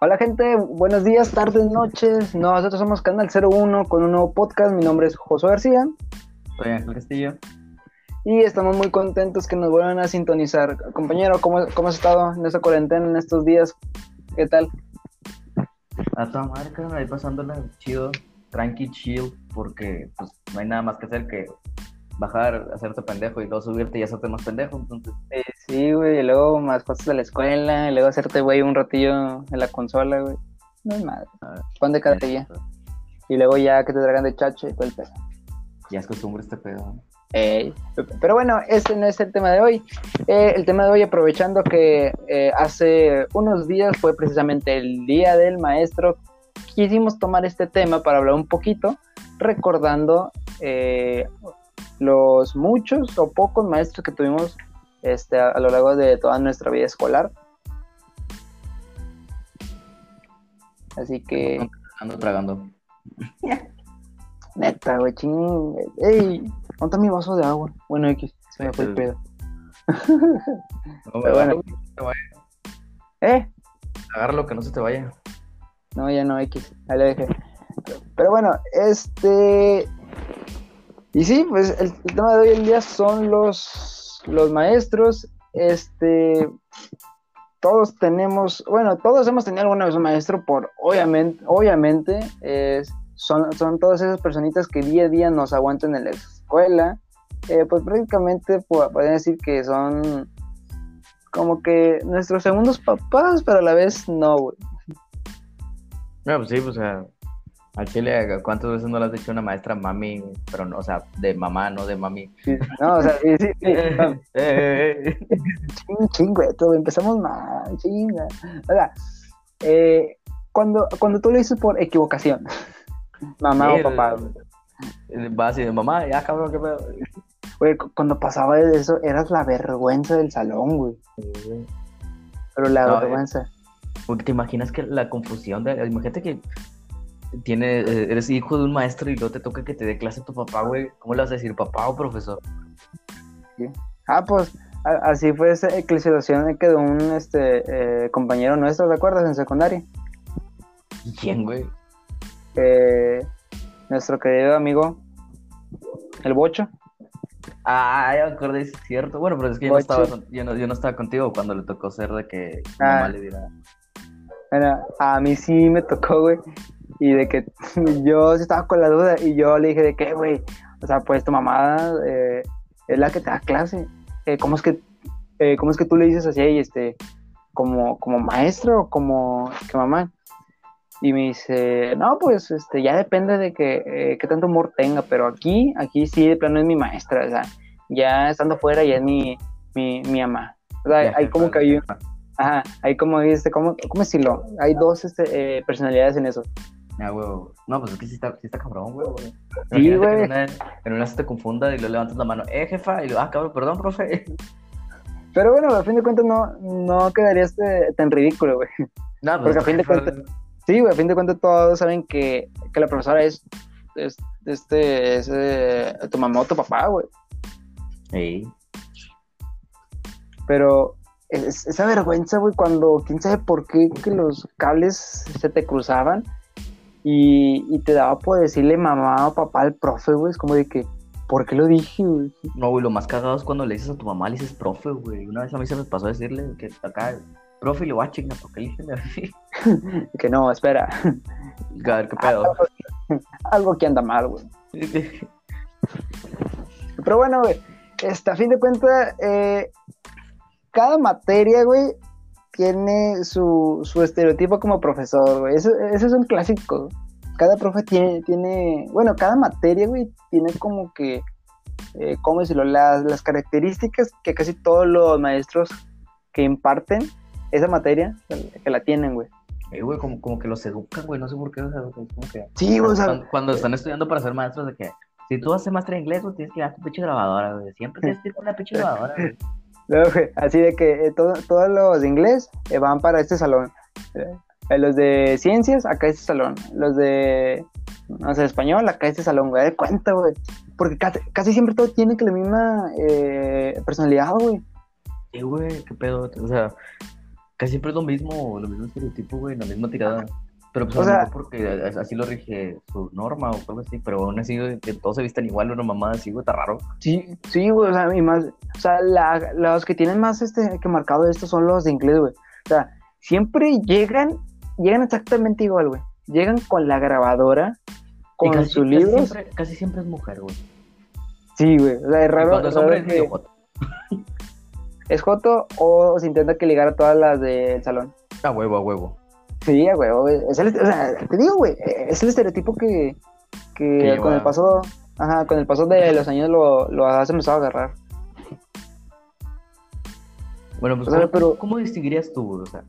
Hola gente, buenos días, tardes, noches. Nosotros somos Canal 01 con un nuevo podcast. Mi nombre es Josué García. Soy Ángel Castillo. Y estamos muy contentos que nos vuelvan a sintonizar. Compañero, ¿cómo, cómo has estado en esta cuarentena, en estos días? ¿Qué tal? A toda carnal, ahí pasándola chido, tranqui, chill, porque pues no hay nada más que hacer que bajar, hacerte pendejo y luego subirte y hacerte más pendejo, entonces... Eh, sí, güey, y luego más cosas de la escuela, y luego hacerte, güey, un ratillo en la consola, güey. No es madre. Pan de cada día. Y luego ya que te traigan de chacho y todo el pedo. Ya es costumbre este pedo. Eh, pero bueno, ese no es el tema de hoy. Eh, el tema de hoy, aprovechando que eh, hace unos días fue precisamente el Día del Maestro, quisimos tomar este tema para hablar un poquito, recordando los muchos o pocos maestros que tuvimos este, a, lo largo de toda nuestra vida escolar. Así que... Ando tragando. Neta, güey, ching. Ey, ¿dónde mi vaso de agua? Bueno, X, se me fue el pedo. No, Pero bueno. Que no se te vaya. ¿Eh? Agárralo que no se te vaya. No, ya no, X, ahí le dejé. Pero bueno, este. Y sí, pues el, tema de hoy en día son los, los maestros. Este. Todos tenemos, bueno, todos hemos tenido alguna vez un maestro por, obviamente, obviamente, son, son todas esas personitas que día a día nos aguantan en la escuela. Eh, pues prácticamente pueden decir que son como que nuestros segundos papás, pero a la vez no, pues sí, pues, al chile, ¿cuántas veces no le has dicho una maestra mami? Pero no, o sea, de mamá, no de mami. no, o sea, sí, sí. sí ching, ching, empezamos mal, chinga. O sea, eh, cuando, cuando tú lo dices por equivocación, Mamá o papá. Va así de mamá, ya cabrón, qué pedo. Güey, cuando pasaba eso, eras la vergüenza del salón, güey. Pero la eh, vergüenza. Porque te imaginas que la confusión de. Imagínate que tiene, eh, eres hijo de un maestro y luego te toca que te dé clase tu papá, güey. ¿Cómo le vas a decir, papá o profesor? Ah, pues así fue esa eclesiación que de un este, eh, compañero nuestro, ¿te acuerdas? En secundaria. ¿Quién, güey? nuestro querido amigo, el Bocho. Ah, ya me acordé, es cierto. Bueno, pero es que yo no, estaba, yo, no, yo no, estaba contigo cuando le tocó ser de que ah. mamá le diera. Bueno, a mí sí me tocó, güey. Y de que yo estaba con la duda y yo le dije de que, güey, o sea, pues tu mamá eh, es la que te da clase. Eh, ¿cómo, es que, eh, ¿Cómo es que tú le dices así, este, como, como maestro o como que mamá? Y me dice, no, pues este, ya depende de que, eh, qué tanto humor tenga, pero aquí, aquí sí, de plano es mi maestra, o sea, ya estando fuera ya es mi, mi, mi mamá. O sea, hay como que hay, ajá, hay como, este, ¿cómo, cómo decirlo? Hay dos este, eh, personalidades en eso. Ah. No, pues es que sí está, sí está cabrón, güey. Sí, güey. En, en una, se te confunda y le levantas la mano, eh, jefa, y lo, ah, cabrón, perdón, profe. Pero bueno, a fin de cuentas no, no quedaría este, tan ridículo, güey. No, pues Porque a fin de cuentas... Sí, güey, a fin de cuentas todos saben que, que la profesora es, es este, es eh, tu mamá o tu papá, güey. Sí. Pero es, esa vergüenza, güey, cuando quién sabe por qué que los cables se te cruzaban y, y te daba por decirle mamá o papá al profe, güey, es como de que, ¿por qué lo dije, güey? No, güey, lo más cagado es cuando le dices a tu mamá, le dices profe, güey. Una vez a mí se me pasó a decirle que acá profe, le voy a chingar, ¿por qué así? que no, espera. A ver, qué pedo. Algo, que anda mal, güey. Pero bueno, güey, este, a fin de cuentas, eh, cada materia, güey, tiene su, su estereotipo como profesor, güey. Eso, es un clásico. Cada profe tiene, tiene, bueno, cada materia, güey, tiene como que, eh, ¿cómo decirlo? Las, las características que casi todos los maestros que imparten esa materia que la tienen, güey. Eh, güey, como, como que los educan, güey, no sé por qué los educan. Como que, sí, o sea, cuando, están estudiando para ser maestros, de que si tú haces maestro de inglés, güey, tienes que ir a tu pinche grabadora, güey. Siempre tienes que ir con una pinche grabadora, güey. Así de que eh, todos los de inglés eh, van para este salón. Eh, los de ciencias, acá este salón. Los de, no sé, español, acá este salón, güey. Cuenta, güey. Porque casi, casi, siempre todos tienen que la misma personalidad, güey. Sí, güey, qué pedo. O sea, casi siempre es lo mismo, lo mismo estereotipo, güey, la misma tirada. Pero pues O sea- porque así lo rige su norma o algo así, pero aún así, que todos se vistan igual, una mamada así, güey, está raro. Sí, sí, güey, o sea, y más, o sea, la- los que tienen más este que marcado esto son los de inglés, güey. O sea, siempre llegan, llegan exactamente igual, güey. Llegan con la grabadora, con casi, sus casi. Siempre, casi siempre es mujer, güey. Sí, güey. O sea, es raro, cuando es hombre es medio joto. es joto o se intenta que ligar a todas las del salón. A huevo, a huevo. Sí, güey. o- Es el, o sea, te digo, güey, es el estereotipo que, que con el paso, ajá, con el paso de los años lo, lo has empezado a agarrar. Bueno, pues, O sea, ¿cómo, pero- cómo distinguirías tú, güey? O sea,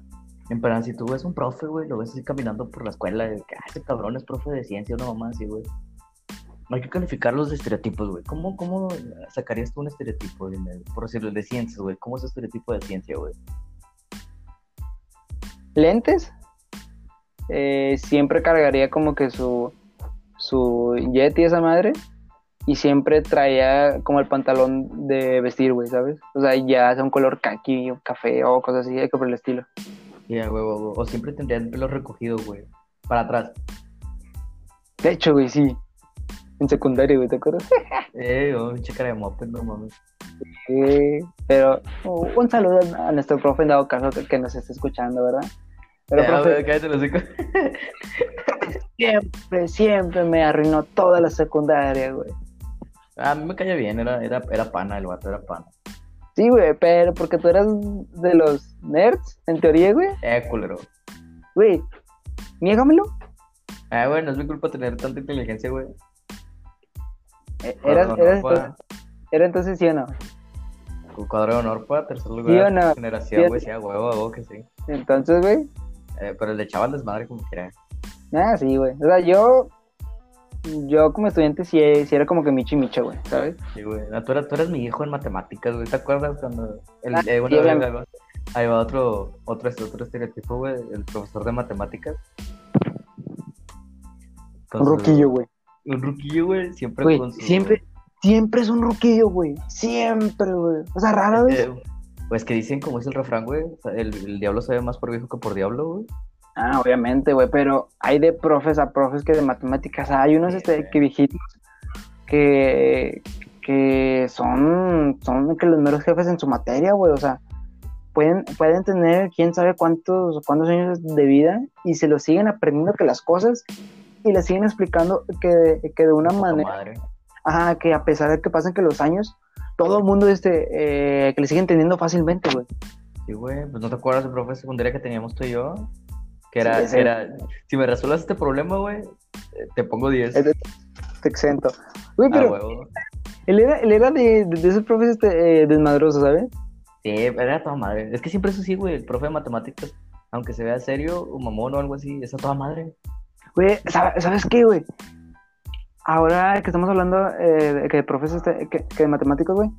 en plan, si tú ves un profe, güey, lo ves así caminando por la escuela, de que, ah, ese cabrón es profe de ciencia, una mamá así, güey. No hay que calificar los estereotipos, güey. ¿Cómo, ¿Cómo sacarías tú un estereotipo, dime, por decirlo, de ciencias, güey? ¿Cómo es el estereotipo de ciencia, güey? lentes, eh, siempre cargaría como que su, su Yeti esa madre y siempre traía como el pantalón de vestir, güey, ¿sabes? O sea, ya sea un color kaki o café o cosas así, algo por el estilo. Y a huevo, o siempre tendría el pelo recogido, güey. Para atrás. De hecho, güey, sí. En secundaria, güey, ¿te acuerdas? Eh, oh, cara de moped, no mames. Sí, pero uh, un saludo a nuestro profe en dado caso que, que nos esté escuchando, ¿verdad? Pero, Ya, profe, cállate los hocico. siempre, siempre me arruinó toda la secundaria, güey. A mí me caía bien, era, era, era pana, el vato era pana. Sí, güey, pero porque tú eras de los nerds, en teoría, güey. Eh, culero. Güey, niégamelo. Ah, güey, no es mi culpa tener tanta inteligencia, güey. Eh, Eras, de eras, honor era entonces sí o no. cuadro de honor para tercer lugar. ¿Sí o no? Generación, güey, sí, a huevo, a huevo que sí. Entonces, güey, Eh, pero le echaba el desmadre como quiera. ah, sí, güey. O sea, yo, yo como estudiante sí, sí era como que michi micha, güey, ¿sabes? Sí, güey. Tú, tú eras mi hijo en matemáticas, güey. ¿Te acuerdas cuando... El, Ah, eh, bueno, sí, ahí va- ahí va otro, otro, otro estereotipo, güey. El profesor de matemáticas. Con Un su- ruquillo, güey. Un ruquillo, güey. Siempre Güey, con su... siempre, siempre es un ruquillo, güey. Siempre, güey. O sea, rara vez. Eh, pues que dicen, como es el refrán, güey, el, el diablo sabe más por viejo que por diablo, güey. Ah, obviamente, güey, pero hay de profes a profes que de matemáticas. Hay unos Sí, este, que viejitos que, que son, son que los meros jefes en su materia, güey. O sea, pueden, pueden tener quién sabe cuántos, cuántos años de vida y se lo siguen aprendiendo que las cosas y les siguen explicando que, que de una manera, madre. ajá, que a pesar de que pasen que los años, todo el mundo este, eh, que le sigue entendiendo fácilmente, güey. Sí, güey, pues no te acuerdas del profe de secundaria que teníamos tú y yo. Que era, Sí, era, si me resuelvas este problema, güey, eh, te pongo 10. Es de- Te exento. Güey, Ah, pero. Él era, él era de, de, esos profes este, eh, desmadrosos, ¿sabes? Sí, era toda madre. Es que siempre eso sí, güey, el profe de matemáticas, aunque se vea serio o mamón o algo así, es a toda madre. Güey, ¿sabe- ¿sabes qué, güey? Ahora que estamos hablando eh, de este, que, que de matemáticos, güey.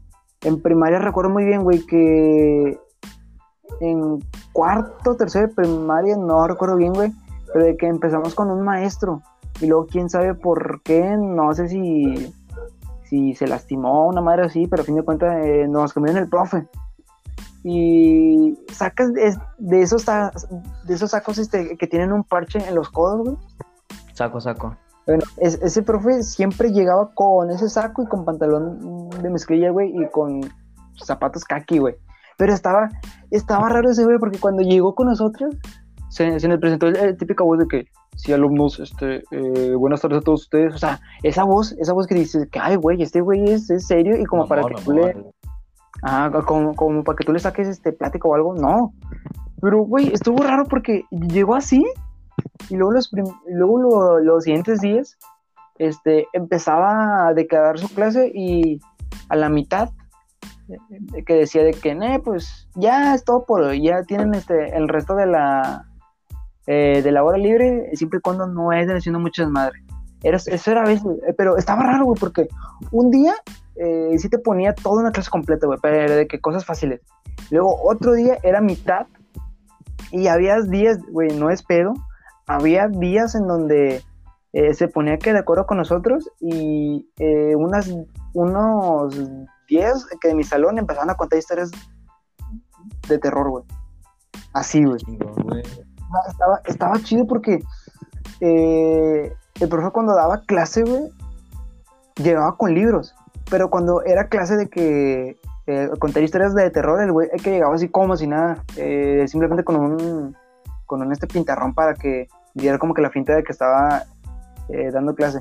En primaria recuerdo muy bien, güey, que en cuarto, tercero de primaria, no recuerdo bien, güey, pero de que empezamos con un maestro. Y luego quién sabe por qué, no sé si, si se lastimó una madre así, pero a fin de cuentas eh, nos cambiaron el profe. Y sacas de, esos, de esos sacos este, que tienen un parche en los codos, güey. Saco, saco. Bueno, es- ese profe siempre llegaba con ese saco y con pantalón de mezclilla, güey, y con zapatos kaki, güey. Pero estaba, estaba raro ese güey, porque cuando llegó con nosotros, se, se nos presentó el, el típico voz de que, sí, alumnos, este, eh, buenas tardes a todos ustedes. O sea, esa voz, esa voz que dice que, ay, güey, este güey es, es serio, y como para que tú le. Ajá, como, como para que tú le saques este plático o algo, no. Pero, güey, estuvo raro porque llegó así y luego los, luego lo- los siguientes días este, empezaba a declarar su clase y a la mitad eh, que decía de que, "Nee, pues ya es todo por hoy, ya tienen este, el resto de la, eh, de la hora libre, siempre y cuando no estén haciendo muchas madres. Era, eso era a eh, pero estaba raro, güey, porque un día eh, sí te ponía toda una clase completa, güey, pero de que cosas fáciles. Luego otro día era mitad y había días, güey, no es pedo, había días en donde eh, se ponía que de acuerdo con nosotros y eh, unas, unos 10 que de mi salón empezaban a contar historias de terror, güey. Así, güey. Estaba, estaba chido porque eh, el profe cuando daba clase, güey, llegaba con libros. Pero cuando era clase de que eh, contar historias de terror, el güey que llegaba así como si nada, eh, simplemente con un, con un este pintarrón para que diera como que la finta de que estaba eh, dando clase.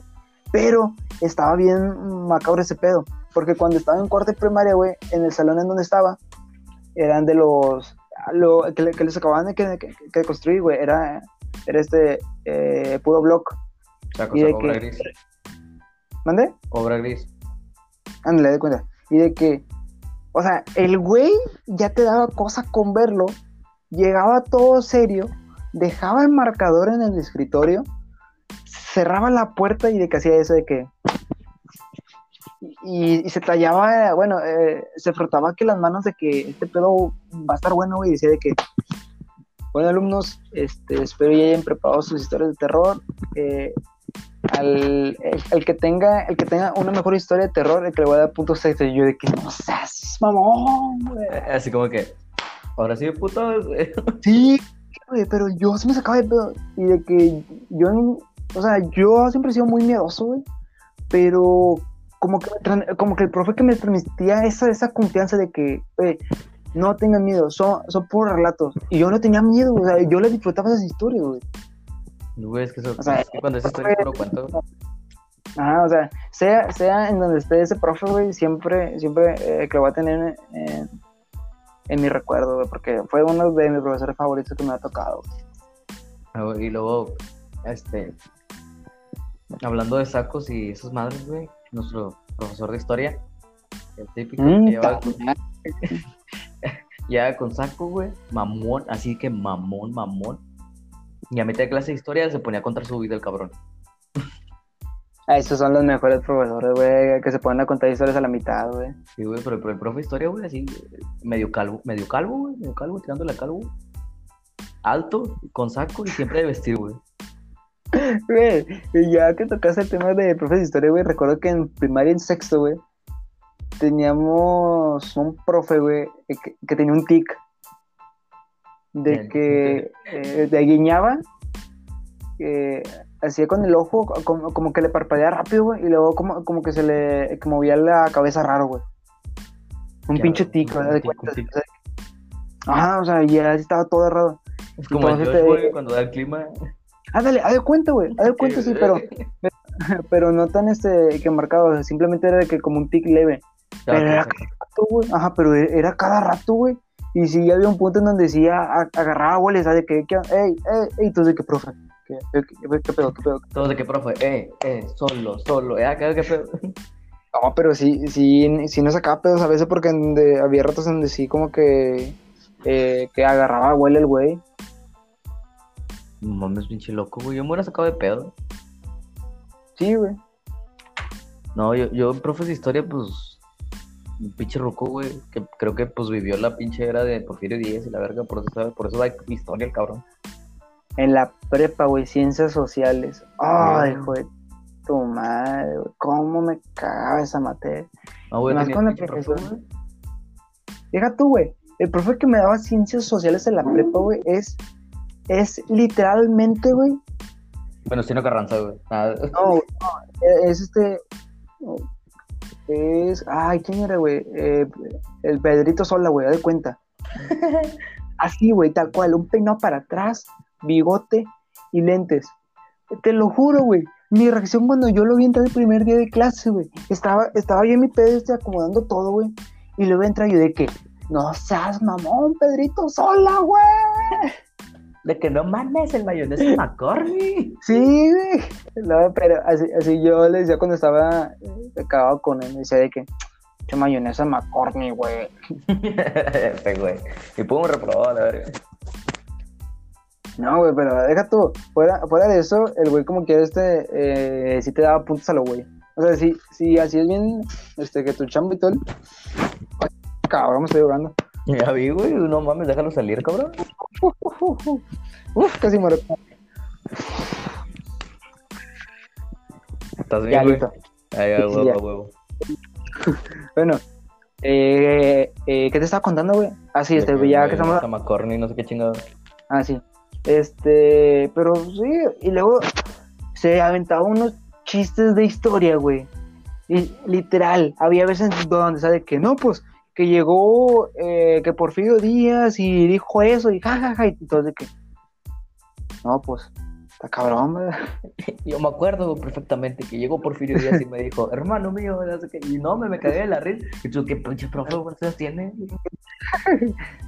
Pero estaba bien macabro ese pedo, porque cuando estaba en cuarto de primaria, güey, en el salón en donde estaba, eran de los lo, que, le- que les acababan de que, que- que construir, güey, era, era este eh, puro block. O sea, Y de cosa, obra que- gris. ¿Mande? Obra gris. Ándale, de cuenta. Y de que, o sea, el güey ya te daba cosa con verlo, llegaba todo serio, dejaba el marcador en el escritorio, cerraba la puerta y de que hacía eso de que. Y, y se tallaba, bueno, eh, se frotaba que las manos de que este pedo va a estar bueno, güey, y decía de que. Bueno, alumnos, este, espero ya hayan preparado sus historias de terror. eh, al el, el que tenga el que tenga una mejor historia de terror el que le voy a dar puntos extra y yo de que no seas mamón güey Así como que, ahora sí, puto. sí güey pero yo se me sacaba de pedo y de que yo o sea yo siempre he sido muy miedoso güey pero como que como que el profe que me transmitía esa esa confianza de que güey, no tengan miedo son son puros relatos y yo no tenía miedo o sea yo le disfrutaba esas historias güey Güey, es que, eso, O sea, es que cuando esa historia puro cuento. Ajá, o sea, sea, sea en donde esté ese profe, güey, siempre, siempre eh, que lo voy a tener en, en mi recuerdo, güey, porque fue uno de mis profesores favoritos que me ha tocado. güey. Ah, Y luego, este, hablando de sacos y esas madres, güey, nuestro profesor de historia, el típico que Mm, lleva, lleva con saco, güey, mamón, así que mamón, mamón. Y a mitad de clase de historia se ponía a contar su vida el cabrón. Ah, esos son los mejores profesores, güey, que se ponen a contar historias a la mitad, güey. Sí, güey, pero, pero el profe de historia, güey, así, medio calvo, medio calvo, güey, medio calvo, tirándole a calvo. Alto, con saco y siempre de vestir, güey. Güey, ya que tocaste el tema de profe de historia, güey, recuerdo que en primaria y en sexto, güey, teníamos un profe, güey, que, que tenía un tic. De Bien. que eh, de guiñaba, eh, hacía con el ojo, como, como que le parpadeaba rápido, güey, y luego como, como que se le que movía la cabeza raro, güey. Un Ya, pinche un- tic, un ¿verdad? De cuenta, o sea, Ajá, o sea, ya estaba todo errado. Es como el Entonces, Josh, güey, cuando da el clima. Ándale, haz de cuenta, güey, haz de cuenta, sí, pero, pero no tan este que marcado, o sea, simplemente era de que como un tic leve. Pero era cada rato, güey. Ajá, pero e- era cada rato, güey. Y sí había un punto en donde sí a- a- agarraba güey, ¿sabes? De que, que, ey, ey, ey, entonces, ¿qué, profe? ¿Qué, qué, qué, qué pedo, qué pedo? Todos de que, profe, eh, eh, solo, solo, eh, acá, qué pedo. No, pero sí, sí, sí nos sacaba pedos a veces porque había ratos donde sí como que, eh, que agarraba güey el güey. No Mames, pinche loco, güey. Yo me hubiera sacado de pedo. Sí, güey. No, yo, yo, profe de historia, pues, un pinche roco, güey, que creo que, pues, vivió la pinche era de Porfirio Díaz y la verga, por eso, sabe- por eso da historia el cabrón. En la prepa, güey, ciencias sociales. Ay, hijo de tu madre, güey. ¿Cómo me cagaba esa materia? No, güey, Más con el profesor, profe, güey. Deja tú, güey. El profe que me daba ciencias sociales en la prepa, güey, es, es literalmente, güey. Bueno, Stino Carranza, güey. Ah, No, güey, no, e- es este. Es. Ay, ¿quién era, güey? Eh, el Pedrito Sola, güey, de cuenta. Así, güey, tal cual. Un peinado para atrás, bigote y lentes. Te lo juro, güey. Mi reacción cuando yo lo vi entrar el primer día de clase, güey. Estaba, estaba yo en mi pedo, este, acomodando todo, güey. Y luego entra yo de que, no seas mamón, Pedrito Sola, güey. De que no mames, el mayonesa McCormick. Sí, güey. No, pero así, así yo le decía cuando estaba eh, acabado con él, me decía de que, mayonesa McCormick, güey. Este, güey. Y pum, reprobado, la verga. No, güey, pero deja tú. Fuera, fuera de eso, el güey como que este, eh, sí te daba puntos a lo güey. O sea, si, si así es bien, este, que tu chamba y todo. el- Ay, cabrón, me estoy jugando. Ya vi, güey. No mames, déjalo salir, cabrón. Uf, casi muero. ¿Estás bien, Ya, güey? listo. Ay, a huevo, a huevo. Bueno, Eh, eh, ¿Qué te estaba contando, güey? Ah, sí, este, ya que estamos... Tamacorni, no sé qué chingado. Ah, sí. Este, pero sí, y luego se aventaba unos chistes de historia, güey. Y literal, había veces donde sabe que no, pues, que llegó, eh, que Porfirio Díaz y dijo eso, y jajaja, y entonces que, no, pues, está cabrón, güey. Yo me acuerdo perfectamente que llegó Porfirio Díaz y me dijo, hermano mío, no sé qué", y no, me, me cagué de la risa. Y tú, ¿qué pinche profe cuántos años tiene?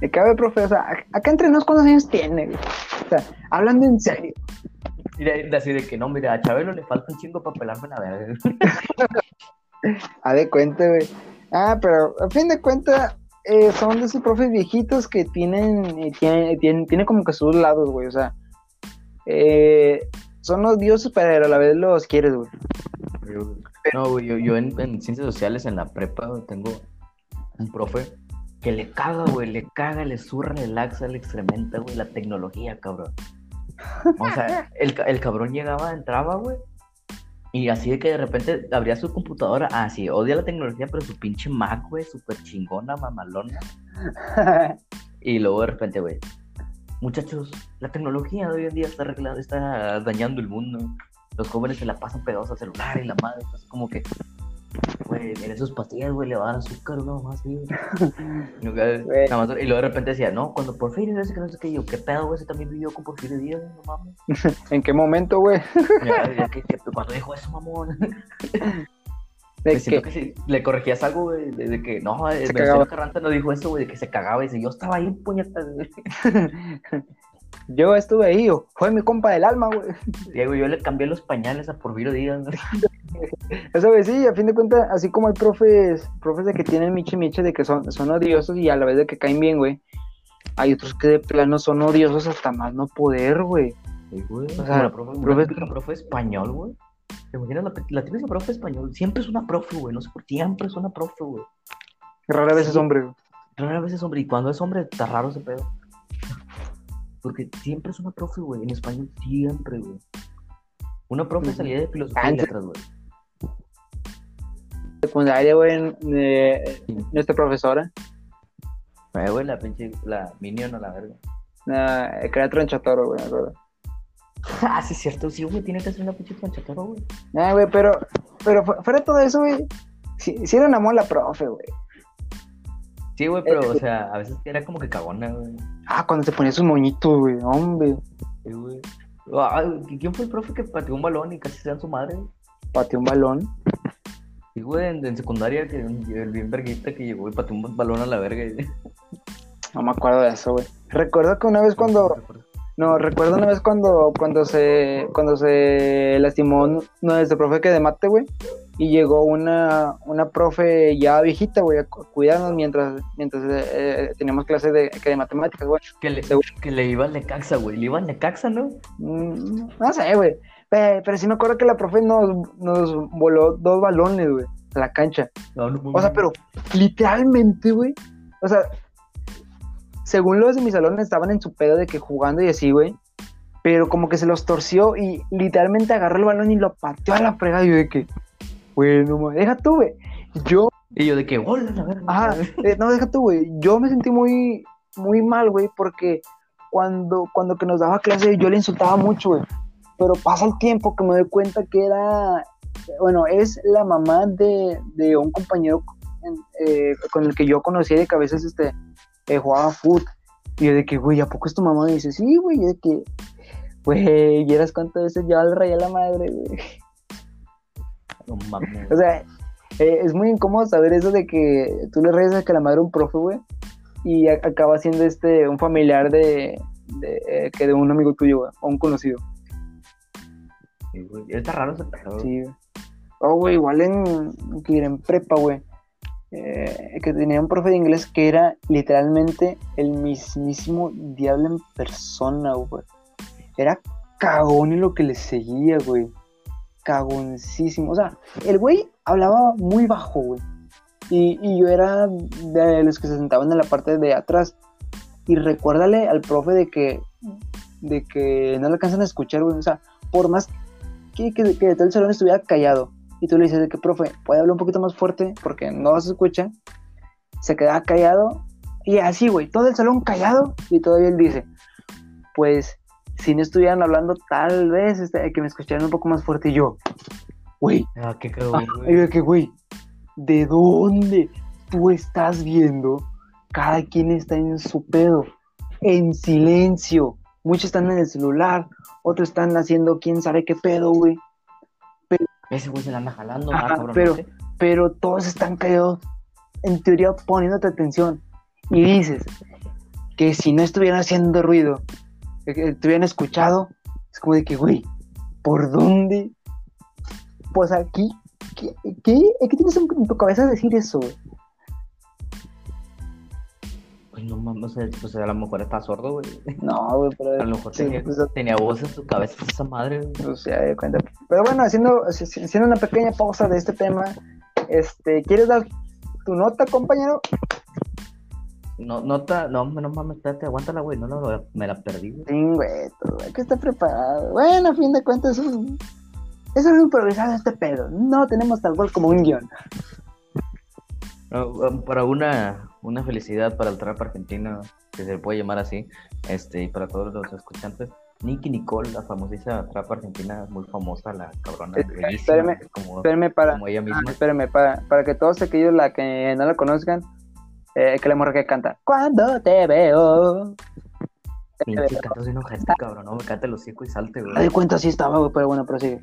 Me cabe, profe, o sea, acá entre nos, ¿cuántos años tiene? güey? Hablando en serio. De así de que no, mira, a Chabelo le falta un chingo para pelarme la verga. A de cuenta, güey. Ah, pero a fin de cuentas, eh, son de esos profes viejitos que tienen, eh, tienen, tienen, tienen como que sus lados, güey. O sea, eh, son odiosos, pero a la vez los quieres, güey. No, güey, yo, yo en, en ciencias sociales en la prepa tengo un profe que le caga, güey, le caga, le zurra, le laxa, le excrementa, güey, la tecnología, cabrón. O sea, el, el cabrón llegaba, entraba, güey, y así de que de repente abría su computadora, ah, sí, odia la tecnología, pero su pinche Mac, güey, súper chingona, mamalona. Y luego de repente, güey, muchachos, la tecnología de hoy en día está arreglada, está dañando el mundo. Los jóvenes se la pasan pegados al celular y la madre, entonces como que, güey, en esos pastillas, güey, le va a dar azúcar, no más, güey. Y luego, Güey. nada más- y luego de repente decía, no, cuando Porfirio Díaz, que no sé qué, yo, qué pedo, güey, ese también vivió con Porfirio Díaz, no mames. ¿En qué momento, güey? Cuando dijo eso, mamón. De que, que si le corregías algo, güey, de, de que no, Se. Carranza no dijo eso, güey, de que se cagaba y dice, yo estaba ahí, puñetas, güey. Yo estuve ahí, o fue mi compa del alma, güey. Diego, yo le cambié los pañales a Porfirio Díaz. güey. Esa vez sí, a fin de cuentas, así como hay profes, profes de que tienen miche miche de que son, son odiosos y a la vez de que caen bien, güey. Hay otros que de plano son odiosos hasta más no poder, güey. Sí, güey. O sea, la profe, profe- típica profe español, güey. ¿Te imaginas la, la típica profe español? Siempre es una profe, güey. No sé por siempre es una profe, güey. Rara vez es hombre, güey. Rara vez es hombre. Y cuando es hombre, está raro ese pedo. Porque siempre es una profe, güey. En español, siempre, güey. Una profe Ujú. salía de filosofía Ah, y ¿en letras, güey. Secundaria, güey, eh, nuestra profesora, Eh, güey, la pinche, la Minion a la verga. eh, que era tronchatoro, güey, me ah, sí, es cierto. Sí, güey, tiene que ser una pinche conchatoro, güey. Ah, güey, pero, pero fu- fuera de todo eso, güey, sí, sí era una mola profe, güey. Sí, güey, pero, o sea, a veces era como que cagona, güey. Ah, cuando se ponía sus moñitos, güey, hombre, Sí, güey. ¿Quién fue el profe que pateó un balón y casi se dan su madre? pateó un balón. Sí, güey, en, en secundaria, que el bien verguita que llegó y pateó un balón a la verga. No me acuerdo de eso, güey. Recuerdo que una vez cuando, no, recuerdo una vez cuando, cuando se, cuando se lastimó nuestro profe que de mate, güey, y llegó una, una profe ya viejita, güey, a cu- cuidarnos mientras, mientras eh, eh, teníamos clases de, de matemáticas, güey. Que le, que le iba al Necaxa, güey. Le iba al Necaxa, ¿no? Mm, No sé, güey. Pe- Pero, sí me acuerdo que la profe nos, nos voló dos balones, güey, a la cancha. No, no, O sea, pero literalmente, güey. O sea, según los de mi salón estaban en su pedo de que jugando y así, güey. Pero como que se los torció y literalmente agarró el balón y lo pateó a la fregada. Y yo de que, bueno, deja tú, güey. Yo, Y yo de que, hola, la verga. ajá, eh, no, deja tú, güey. Yo me sentí muy, muy mal, güey, porque cuando, cuando que nos daba clase yo le insultaba mucho, güey. Pero pasa el tiempo que me doy cuenta que era, bueno, es la mamá de, de un compañero eh, con el que yo conocí de que a veces este, eh, jugaba foot. Y yo de que, güey, ¿a poco es tu mamá? Y dice, sí, güey, y de que, güey, ¿vieras cuántas veces yo le rayé a la madre, güey? No mames. O sea, eh, es muy incómodo saber eso de que tú le reyes a que la madre a un profe, güey, y a- acaba siendo este, un familiar de, de, eh, que de un amigo tuyo, güey, o un conocido. Sí, güey. Está raro ese pedo. Sí, güey. Oh, güey, igual en, que era en prepa, güey, eh, que tenía un profe de inglés que era literalmente el mismísimo diablo en persona, güey. Era cagón en lo que le seguía, güey. Cagoncísimo. O sea, el güey hablaba muy bajo, güey. Y, y yo era de los que se sentaban en la parte de atrás. Y recuérdale al profe de que, de que no le alcanzan a escuchar, güey. O sea, por más que, que, que todo el salón estuviera callado y tú le dices de que, profe, puede hablar un poquito más fuerte porque no se escucha. se quedaba callado y así, güey, todo el salón callado y todavía él dice, pues si no estuvieran hablando tal vez este, que me escucharan un poco más fuerte y yo, güey, Ah, qué ah, cabrón, güey. yo que, güey, ¿de dónde tú estás viendo? Cada quien está en su pedo, en silencio. Muchos están en el celular, otros están haciendo quién sabe qué pedo, güey. Ese güey se la anda jalando, Ajá, ah, cabrón. pero- no sé. pero todos están callados, en teoría poniéndote atención. Y dices que si no estuvieran haciendo ruido, te hubieran escuchado, es como de que, güey, ¿por dónde? Pues aquí, ¿qué, qué, ¿qué tienes en, tu cabeza decir eso, güey? Pues no mames, o sea, pues a lo mejor está sordo, güey. No, güey, pero... A lo mejor sí, tenía, pues, tenía voz en su cabeza esa madre, güey. pues, ya de cuenta. Pero bueno, haciendo, haciendo una pequeña pausa de este tema, este, ¿quieres dar tu nota, compañero? No, nota, no, no mames, espérate, aguántala, güey. No, no, me la perdí, güey. Sí, güey, todo, hay que estar preparado. Bueno, a fin de cuentas, es un improvisado este pedo. No tenemos tal cual como un guion. No, um, para una, una felicidad para el trap argentino, que se le puede llamar así, este, y para todos los escuchantes, Nicky Nicole, la famosísima trap argentina, muy famosa, la cabrona, espérame, como, Espérame para, como ella ah, misma. espérame, para, para que todos aquellos la que no la conozcan, eh, que la morra que canta. Cuando te veo. Pinche cantas de enojarte, cabrón, no me cante el hocico y salte, Me güey. di cuenta si estaba, güey, pero bueno, prosigue.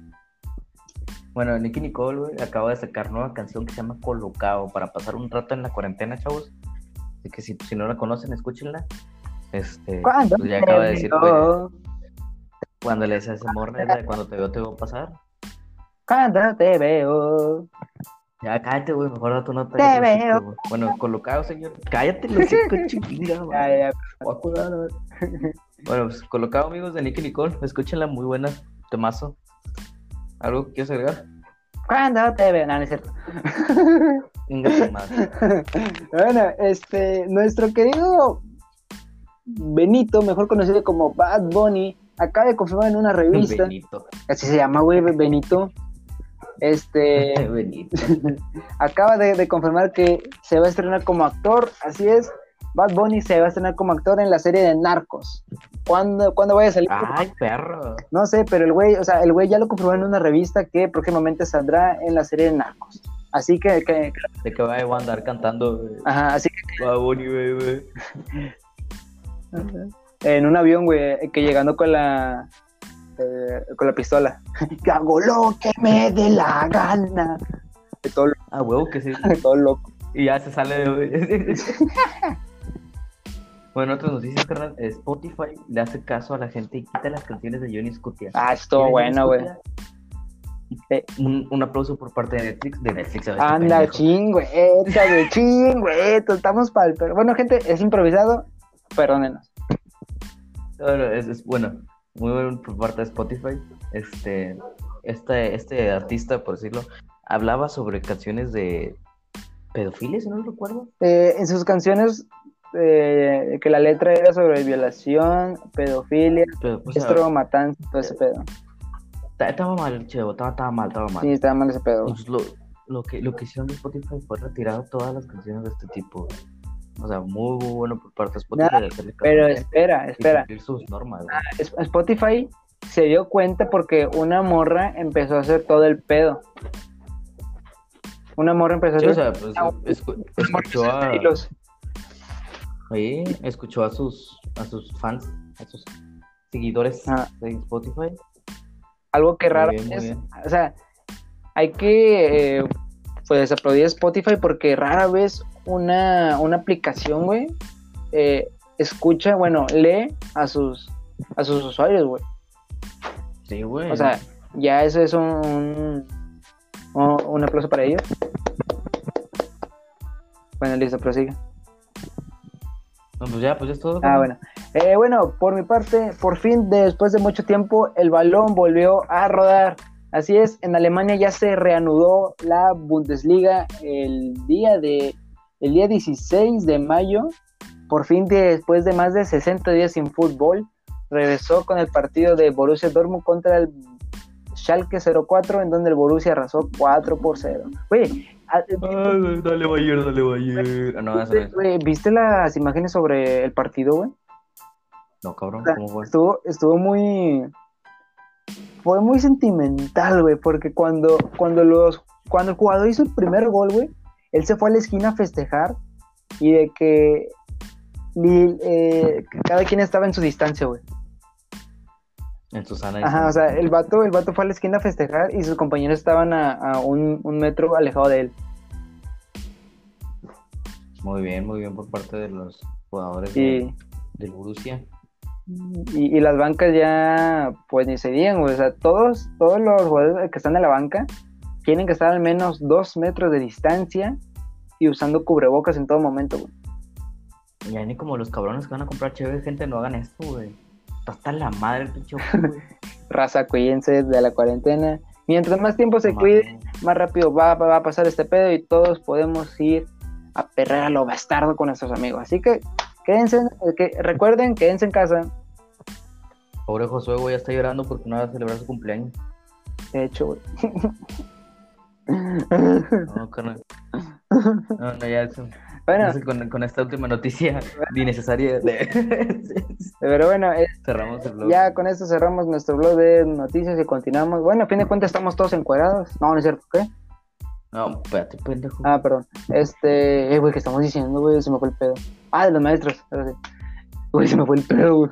Bueno, Nicky Nicole, güey, acaba de sacar nueva canción que se llama Colocao para pasar un rato en la cuarentena, chavos. Así que si, si no la conocen, escúchenla. Este, Cuando pues ya acaba de decir, güey, veo. cuando le dice a esa morra, cuando te veo, te a pasar. Cuando te veo. Ya, cállate, güey, mejor da tu nota. Te veo. Bueno, colocado, señor. Cállate, lo hocico, chinga, güey. Ya, ya. Voy a cuidar, a ver. Bueno, pues colocado, amigos de Nicky Nicole. Escúchenla, muy buena. Temazo. ¿Algo que quieres agregar? Cuando te veo. No, no es cierto. Bueno, este, nuestro querido Benito, mejor conocido como Bad Bunny, acaba de confirmar en una revista, Benito. así se llama, güey, Benito, este, Benito. acaba de, de confirmar que se va a estrenar como actor, así es, Bad Bunny se va a estrenar como actor en la serie de Narcos. ¿Cuándo, ¿cuándo vaya a salir? Ay, perro. No sé, pero el güey, o sea, el güey ya lo confirmó en una revista que próximamente saldrá en la serie de Narcos. Así que, que- De que va a andar cantando. güey. ajá, así Va Bunny, baby. que en un avión, güey, que llegando con la eh, con la pistola. Que hago lo que me dé la gana. De todo, Ah, huevo que sí. de todo loco. Y ya se sale de. bueno, otras noticias, carnal. Spotify le hace caso a la gente y quita las canciones de Johnny Scutia. Ah, estuvo bueno, güey. Eh. Un, un aplauso por parte de Netflix. De Netflix, a este Anda, chingüeta, güey, chingüeta. Estamos pa'l pero Bueno, gente, es improvisado. Perdónenos. Bueno, es, es- bueno, muy bueno por parte de Spotify. Este, este, este artista, por decirlo, hablaba sobre canciones de pedofilia, si no recuerdo. Eh, en sus canciones, eh, que la letra era sobre violación, pedofilia, Pero, o sea, estro, matanza, todo ese pedo. ta- estaba mal, chevo, estaba, estaba mal, estaba mal. Sí, estaba mal ese pedo. Entonces, lo, lo que, lo que hicieron de Spotify fue retirar todas las canciones de este tipo. O sea, muy, muy bueno por parte de Spotify de Pero espera, espera. sus normas. Es- Spotify se dio cuenta porque una morra empezó a hacer todo el pedo. Una morra empezó a Sí, o hacer sea, pues, escu- escuchó a, sí, escuchó a sus, a sus fans, a sus seguidores Ah. de Spotify. Algo que Muy raro bien, es, o sea, hay que eh, pues aplaudir a Spotify porque rara vez una, una aplicación, güey, eh, escucha, bueno, lee a sus a sus usuarios, güey. Sí, güey. O sea, ya eso es un, un, un aplauso para ellos. Bueno, listo, prosigue. No, pues ya, pues ya es todo. Ah, bueno. Eh, bueno, por mi parte, por fin, después de mucho tiempo, el balón volvió a rodar. Así es, en Alemania ya se reanudó la Bundesliga el día de el día 16 de mayo. Por fin, después de más de 60 días sin fútbol, regresó con el partido de Borussia Dortmund contra el Schalke 04, en donde el Borussia arrasó 4 por 0. Güey, ah, Ay, dale Bayern, dale Bayern. Ah, no, eso no es. ¿viste las imágenes sobre el partido, güey? No, cabrón, ¿cómo fue? Estuvo, estuvo muy. Fue muy sentimental, güey, porque cuando, cuando, los, cuando el jugador hizo el primer gol, güey, él se fue a la esquina a festejar y de que, eh, cada quien estaba en su distancia, güey. En Susana. Ajá, o sea, el vato, el vato fue a la esquina a festejar y sus compañeros estaban a, a un, un metro alejado de él. Muy bien, muy bien por parte de los jugadores Y, de- del Borussia. y, y las bancas ya, pues ni se digan, güey. O sea, todos, todos los jugadores que están en la banca tienen que estar al menos dos metros de distancia y usando cubrebocas en todo momento, güey. Ya ni como los cabrones que van a comprar chévere, gente, no hagan esto, güey. Hasta la madre el pinche. Raza, cuídense de la cuarentena. Mientras más tiempo se No cuide, mames. más rápido va, va a pasar este pedo y todos podemos ir a perrer a lo bastardo con nuestros amigos. Así que quédense, eh, que, recuerden, quédense en casa. Pobre Josué, güey, ya está llorando porque no va a celebrar su cumpleaños. De hecho, güey. No, carnal. No, no, ya eso. bueno, No sé, con, con esta última noticia innecesaria de... pero bueno, eh, cerramos el blog. ya con esto cerramos nuestro blog de noticias y continuamos. Bueno, a fin de cuentas estamos todos encuadrados. No, no es cierto, ¿qué? No, espérate, pendejo. Ah, perdón. Este, eh, güey, ¿qué estamos diciendo, güey? Se me fue el pedo. Ah, de los maestros. Güey, se me fue el pedo, güey.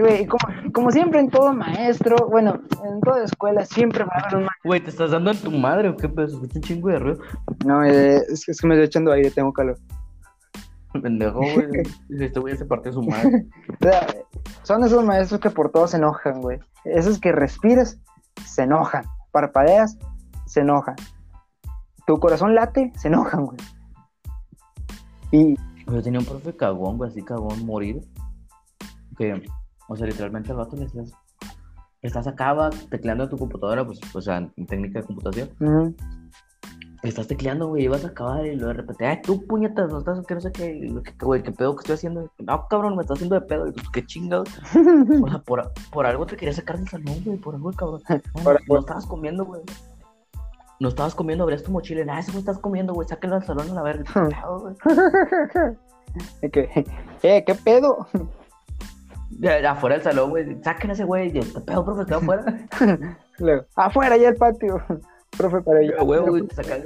Güey, como, como siempre en todo maestro, bueno, en toda escuela siempre va a haber un maestro. Güey, ¿te estás dando en tu madre o qué pedo? Un chingo de ruido. No, eh, es, que- es que me estoy echando aire, tengo calor. Pendejo, güey. Este güey se partió su madre. O sea, son esos maestros que por todo se enojan, güey. Esos que respiras, se enojan. Parpadeas, se enojan. Tu corazón late, se enojan, güey. Y, Yo tenía un profe cagón, güey, así cagón, morir. O sea, literalmente al vato le decías, estás acá, va, tecleando en tu computadora, pues, o sea, en técnica de computación. Estás tecleando, güey, y vas a acabar y lo de repente, ay, tú puñetas, no estás, que no sé qué, güey, qué pedo que estoy haciendo. No, cabrón, me estás haciendo de pedo, y tú, qué chingados. O sea, por, por algo te quería sacar del salón, güey, por algo, cabrón. No, Por- no estabas comiendo, güey. No estabas comiendo, abrías tu mochila ah, ese güey estás comiendo, güey, sáquenlo del salón a la verga. ¿Qué eh, ¿qué pedo? Afuera del salón, güey, saquen a ese güey, yo, ¿qué pedo, profe, está afuera? Luego, afuera ya el patio. Profe, para yo. güey, güey, te sacaban,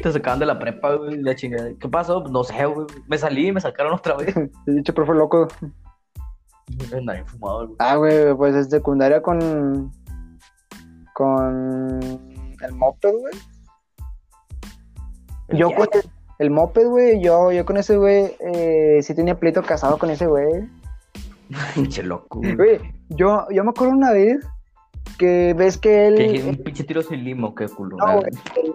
te sacaban de la prepa, güey, la chingada. ¿Qué pasó? No sé, güey, me salí y me sacaron otra vez. He dicho, profe, loco. Nadie fumado, güey. Ah, güey, pues en secundaria con. con. el moped, güey. Yo Ya. con el, el moped, güey, yo, yo con ese güey, eh, sí tenía pleito casado con ese güey. Pinche loco, güey. Yo, yo me acuerdo una vez que ves que él. Que un pinche tiro sin limo, qué culo. no, él,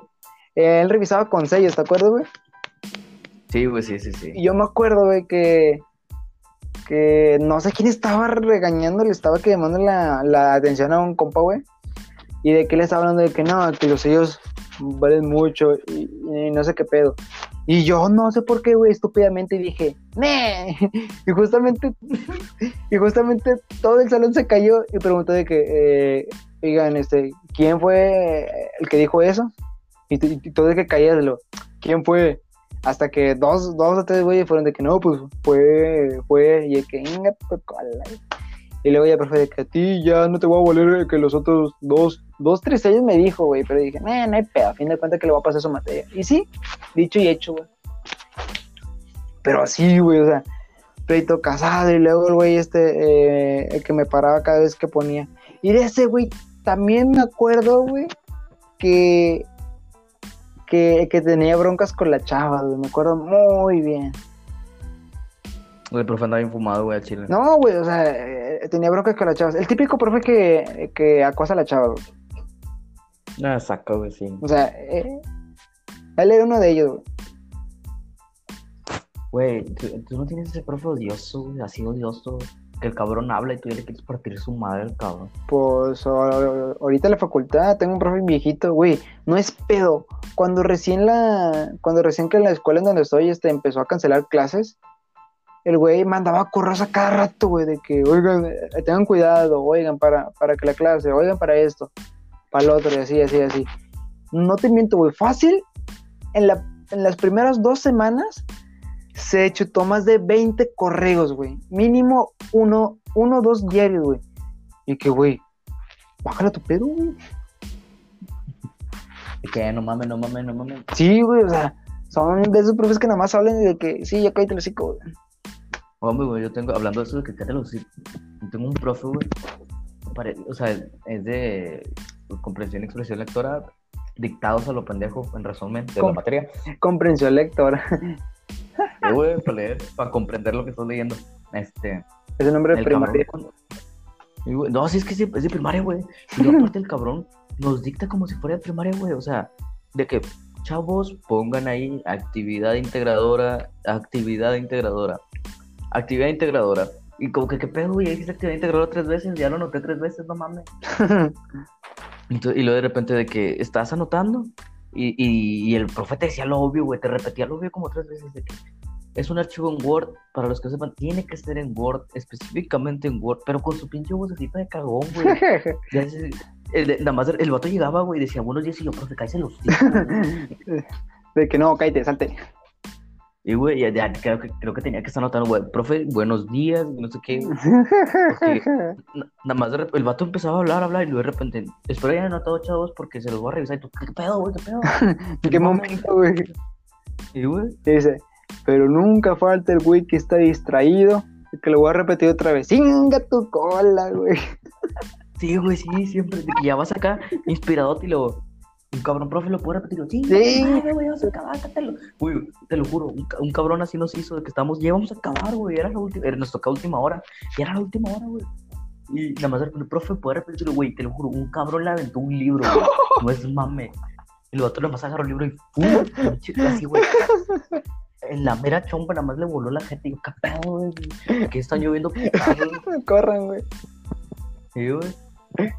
él revisaba con sellos, ¿te acuerdas, güey? Sí, güey, sí, sí, sí. Y yo me acuerdo, güey, que. que no sé quién estaba regañando, le estaba que llamando la, la atención a un compa, güey. Y de que le estaba hablando de que no, que los sellos valen mucho y, y no sé qué pedo. Y yo no sé por qué, güey, estúpidamente dije, ¡Nee! Y justamente, y justamente todo el salón se cayó y preguntó de que, eh, oigan, este, ¿quién fue el que dijo eso? Y, t- y todo de que ¿quién fue? Hasta que dos, dos o tres güeyes fueron de que no, pues fue, fue, y de que, "Inga cola". Y luego ya, profe, de que a ti ya no te voy a valer que los otros dos, dos, tres sellos me dijo, güey, pero dije, nah, no hay pedo, a fin de cuentas que le voy a pasar su materia. Y sí, dicho y hecho, güey. Pero así, güey, o sea, pleito casado y luego el güey este, eh, el que me paraba cada vez que ponía. Y de ese güey también me acuerdo, güey, que, que, que tenía broncas con la chava, güey, me acuerdo muy bien. El profe andaba bien fumado, güey, al chile. No, güey, o sea, tenía broncas con la chava. El típico profe que, que acosa a la chava, güey. Ah, saca, güey, sí. O sea, eh, él era uno de ellos, güey. Güey, ¿tú, tú no tienes ese profe odioso, güey, así odioso, que el cabrón habla y tú ya le quieres partir su madre al cabrón. Pues ahorita en la facultad tengo un profe viejito, güey, no es pedo. Cuando recién la, cuando recién que en la escuela en donde estoy este, empezó a cancelar clases, el güey mandaba correos a cada rato, güey, de que, oigan, eh, tengan cuidado, oigan, para, para que la clase, oigan, para esto, para lo otro, y así, así, así. No te miento, güey, fácil, en, la, en las primeras dos semanas se chutó más de 20 correos, güey. Mínimo uno, uno o dos diarios, güey. Y que, güey, bájale a tu pedo, güey. Y que no mames, no mames, no mames. Sí, güey, o sea, son de esos profes que nada más hablan de que, sí, ya cállate el hocico, güey. Hombre, güey, yo tengo, hablando de eso de que los yo tengo un profe, güey, pare- o sea, es de comprensión y expresión lectora, dictados a lo pendejo, en resumen, de la materia. Comprensión lectora. Eh, güey, para leer, para comprender lo que estás leyendo. Este, Es el nombre de el primaria. güey, No, sí, es que sí, es de primaria, güey. Y aparte el cabrón nos dicta como si fuera de primaria, güey. O sea, de que, chavos, pongan ahí actividad integradora, actividad integradora, actividad integradora. Y como que, ¿qué pedo, güey? Dijiste actividad integradora tres veces, ya lo noté tres veces, no mames. Entonces, y luego de repente de que estás anotando y, y, y el profe te decía lo obvio, güey, te repetía lo obvio como tres veces de que es un archivo en Word, para los que sepan, tiene que ser en Word, específicamente en Word, pero con su pinche vocecita de cagón, güey. Ya el, nada más el, vato llegaba, güey, y decía buenos días y yo, profe, cállese los güey". de que no, cállate, salte. Y, güey, ya, ya creo, que, creo que tenía que estar anotando, güey, profe, buenos días, no sé qué. Porque nada más de el vato empezaba a hablar, a hablar, y luego de repente, espero hayan anotado, chavos, porque se los voy a revisar. Y tú, ¿qué pedo, güey? ¿Qué pedo? ¿En qué momento, güey? Y, güey, Dice, pero nunca falta el güey que está distraído. Que lo voy a repetir otra vez. ¡Singa tu cola, güey! sí, güey, sí, siempre. Ya vas acá, inspirado, y luego, un cabrón profe lo puede repetir. Sí, Sí. madre, güey, vamos a acabar, cátalo. Güey, te lo juro, un, ca- un cabrón así nos hizo de que estamos, ya vamos a acabar, güey. Era la última, era, nos tocaba última hora, y era la última hora, güey. Y nada más el profe puede repetirlo, güey, te lo juro, un cabrón le aventó un libro, güey. No es mame. Y el otro nada más agarró el libro y ¡pum! Así, güey. En la mera chompa nada más le voló la gente y yo, ¿qué pedo, güey? Que están lloviendo Corran, güey. Sí, güey.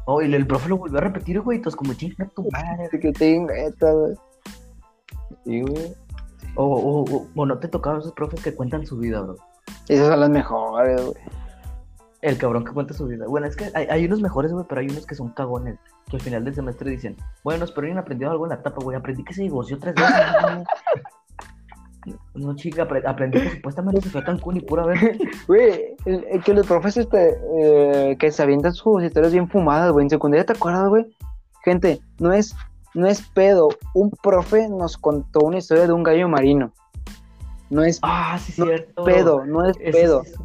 Oh, y el profe lo volvió a repetir, güey. Entonces, como chinga tu madre. Que tenga esta, güey. Sí, güey. O, o, o, bueno, te tocaron esos profes que cuentan su vida, bro. Esas son las mejores, güey. El cabrón que cuenta su vida. Bueno, es que hay, hay unos mejores, güey, pero hay unos que son cagones. Que al final del semestre dicen, bueno, espero hayan aprendido algo en la etapa, güey. Aprendí que se divorció tres veces. No, chica, apre- aprendí que supuestamente se fue a Cancún y pura vez. Güey, que los profes este, eh, que se avientan sus historias bien fumadas, güey. En secundaria, ¿te acuerdas, güey? Gente, no es, no es pedo. Un profe nos contó una historia de un gallo marino. No es Ah, sí, No, cierto. pedo, no es pedo. es-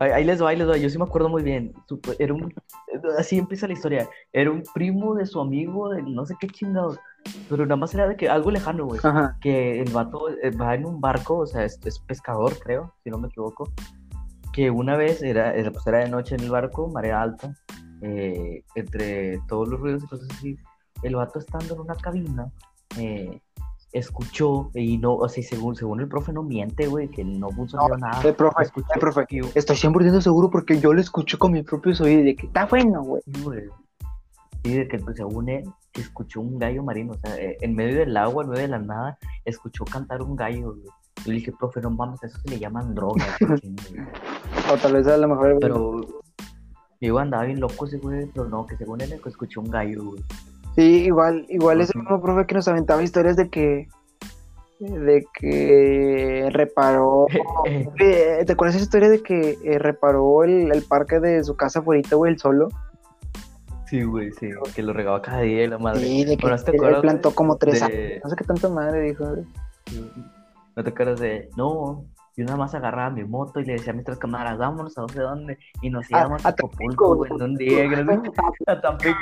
Ahí, les va, ahí les va. Yo sí me acuerdo muy bien. Supe- Era un... Así empieza la historia. Era un primo de su amigo de no sé qué chingados. Pero nada más era de que algo lejano, güey. Que el vato eh, va en un barco, o sea, es, es pescador, creo, si no me equivoco. Que una vez era, era, pues era de noche en el barco, marea alta, eh, entre todos los ruidos y cosas así. El vato estando en una cabina, eh, escuchó, y no, o sea, según, según el profe no miente, güey, que no funcionó nada. El profe, Escuchó el profe. Estoy 100% seguro porque yo lo escuché con mis propios oídos de que está bueno, güey. Sí, de que pues, según él, que escuchó un gallo marino, o sea, eh, en medio del agua, en medio de la nada, escuchó cantar un gallo, güey. Yo le dije, profe, no mames, a eso se le llaman drogas, güey". O tal vez a lo mejor. Pero yo andaba bien loco ese güey, pero no, que según él escuchó un gallo, güey. Sí, igual, igual es el mismo profe que nos aventaba historias de que. De que reparó. ¿Te acuerdas esa historia de que eh, reparó el, el parque de su casa afuera, güey, el solo? Sí, güey, sí, que lo regaba cada día la madre. Sí, de que Bueno, ¿sí te él- plantó como tres de- árboles. No sé qué tanta madre dijo. güey. ¿No te acuerdas de.? No, yo nada más agarraba mi moto y le decía a mis tres camaradas, vámonos a no sé dónde. Y nos íbamos a, a Acapulco, güey, en un día. A Tampico.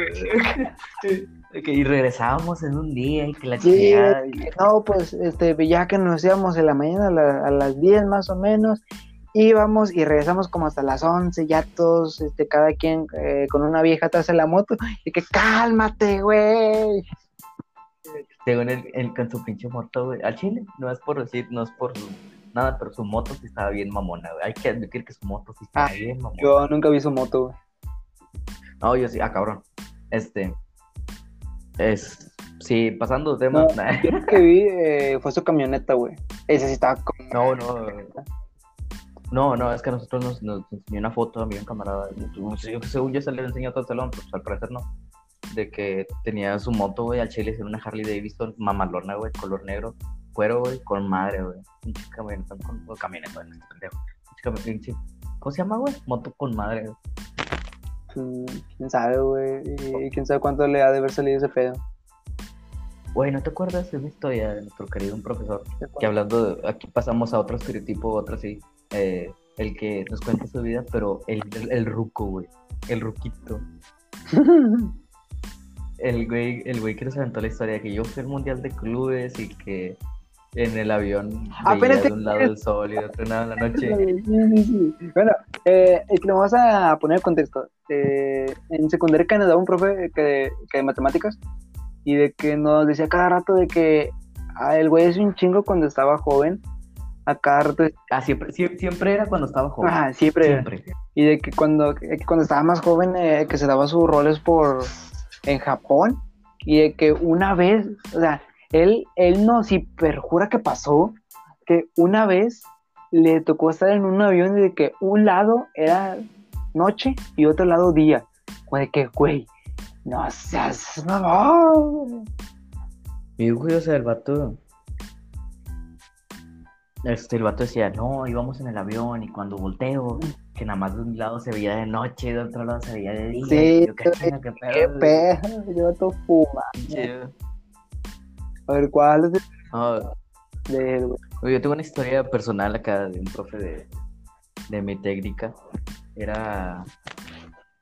Y regresábamos en un día y que la Sí, chingada. y- No, pues, este, ya que nos íbamos en la mañana a, la- a las 10 más o menos, íbamos y regresamos como hasta las 11, ya todos, este, cada quien eh, con una vieja atrás de la moto, y que cálmate, güey. Según él, él con su pinche moto, güey. Al chile, no es por decir, no es por nada, pero su moto sí estaba bien mamona, güey. Hay que admitir que su moto sí estaba Ah, bien mamona. Yo nunca vi su moto, güey. No, yo sí, ah, cabrón. Este. Es. Sí, pasando de tema. No, yo lo que vi eh, fue su camioneta, güey. Ese sí estaba como... No, no. No, no, es que a nosotros nos, nos enseñó una foto a mí un camarada. Yo que según yo se le enseñó a todo el salón, pero pues, al parecer no. De que tenía su moto, güey, al chile, era una Harley Davidson mamalona, güey, color negro, cuero, güey, con madre, güey. Un camioneta con, camioneta, güey, este pendejo. Pinche pinche- ¿Cómo se llama, güey? Moto con madre, güey. ¿Quién sabe, güey? Y quién sabe cuánto le ha de haber salido ese pedo. Güey, ¿no te acuerdas de una historia de nuestro querido un profesor? Que hablando de, aquí pasamos a otro estereotipo, otro sí, eh, el que nos cuenta su vida, pero el, el, el ruco, güey, el ruquito, el güey, el güey que nos aventó la historia, que yo fui al mundial de clubes y que en el avión Ah, espérate. de un lado el sol y de otro lado la noche. Sí, sí, sí. Bueno, eh, es que le vamos a poner el contexto. Eh, en secundaria que nos daba un profe que, que de matemáticas y de que nos decía cada rato de que ah, el güey es un chingo cuando estaba joven. A cada rato, Ah, siempre, sie- siempre era cuando estaba joven. ajá, siempre. Siempre. Y de que cuando, que cuando estaba más joven, eh, que se daba sus roles por en Japón. Y de que una vez, o sea, él, él nos hiperjura que pasó, que una vez le tocó estar en un avión de que un lado era noche y otro lado día. De que, güey, no seas mamón. Y güey, o sea, el vato. Este, el vato decía, no, íbamos en el avión y cuando volteo, que nada más de un lado se veía de noche y de otro lado se veía de día. Sí, yo, qué güey, chinga, qué pedo. Qué güey". pedo, yo todo fuma. A ver, ¿cuál es No, el de yo tengo una historia personal acá de un profe de, de mi técnica. Era.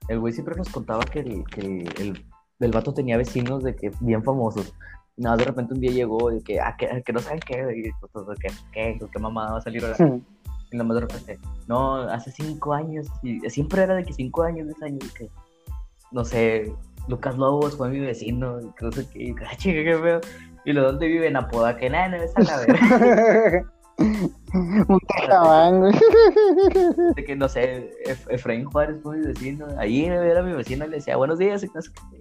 El güey siempre nos contaba que el, que el, el vato tenía vecinos de que bien famosos. Y nada, de repente un día llegó y que, ah, que, que no saben qué, y pues, pues, ¿qué, qué, qué mamada va a salir ahora. Y nada más de repente, no, hace cinco años, y siempre era de que cinco años, diez años, que, no sé, Lucas Lobos fue mi vecino, y que no sé qué, y que, ah, chinga, qué feo. Y lo dónde vive en Apodaca, nada, no, es a la verga. un tejabán, güey. De que, no sé, Ef- Efraín Juárez fue mi vecino, ahí era mi vecino, y le decía, buenos días, y no sé qué.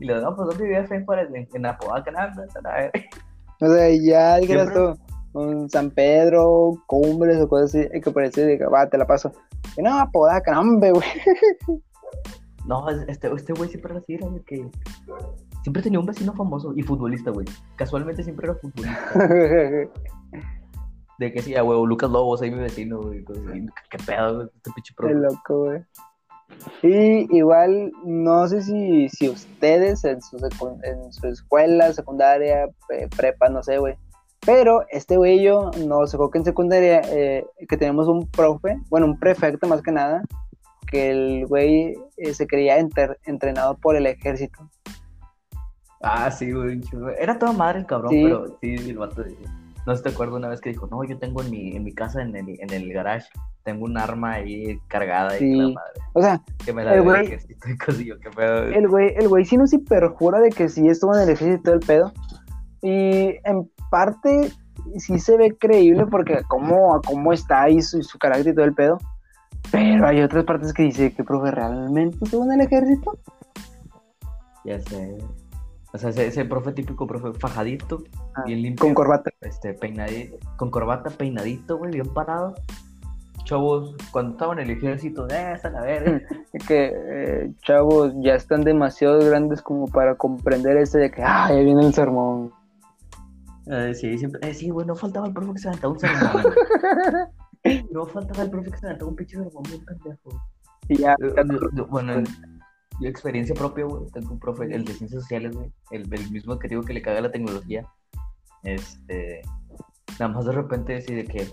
Y le digo, no, pues, ¿dónde vive Efraín Juárez? En, en Apodaca, nada, no, es a la verga. O sea, ya Siempre- tú, un San Pedro, Cumbres o cosas así, hay que parecer de que va, te la paso. Que no, Podaca, no, hombre, güey. No, este este güey siempre era de que... Siempre tenía un vecino famoso y futbolista, güey. Casualmente siempre era futbolista. De que sí, a huevo, Lucas Lobos, ahí mi vecino, güey. ¿Qué pedo, güey? Este pinche Qué loco, güey. Y igual, no sé si, si ustedes en su, en su escuela, secundaria, pre- prepa, no sé, güey. Pero este güey y yo nos sacó que en secundaria, eh, que tenemos un profe, bueno, un prefecto más que nada, que el güey eh, se creía enter- entrenado por el ejército. Ah, sí, güey. Era toda madre el cabrón, Sí. pero sí, el vato. No sé si te acuerdas una vez que dijo, no, yo tengo en mi, en mi casa, en el, en el garage, tengo un arma ahí cargada y Sí. la madre. O sea, Que me la El y y güey. el güey, el güey sí nos hiperjura de que sí estuvo en el ejército y todo el pedo. Y en parte sí se ve creíble porque cómo, cómo está ahí su, su carácter y todo el pedo. Pero hay otras partes que dice que profe realmente estuvo en el ejército. Ya sé. O sea, ese, ese profe típico, profe fajadito, Ah, bien limpio. Con corbata. este, peinadito, con corbata, peinadito, güey, bien parado. Chavos, cuando estaban en el ejército, eh, esa la verga. Que eh, chavos ya están demasiado grandes como para comprender ese de que, ah, ya viene el sermón. Eh, sí, siempre, eh, sí, güey, no faltaba el profe que se aventaba un sermón. No faltaba el profe que se aventaba un pinche sermón, bien pendejo. Y ya, bueno, en yo experiencia propia, güey, tengo un profe, el de ciencias sociales, güey, el, el mismo que digo que le caga la tecnología. Este, nada más de repente decide que,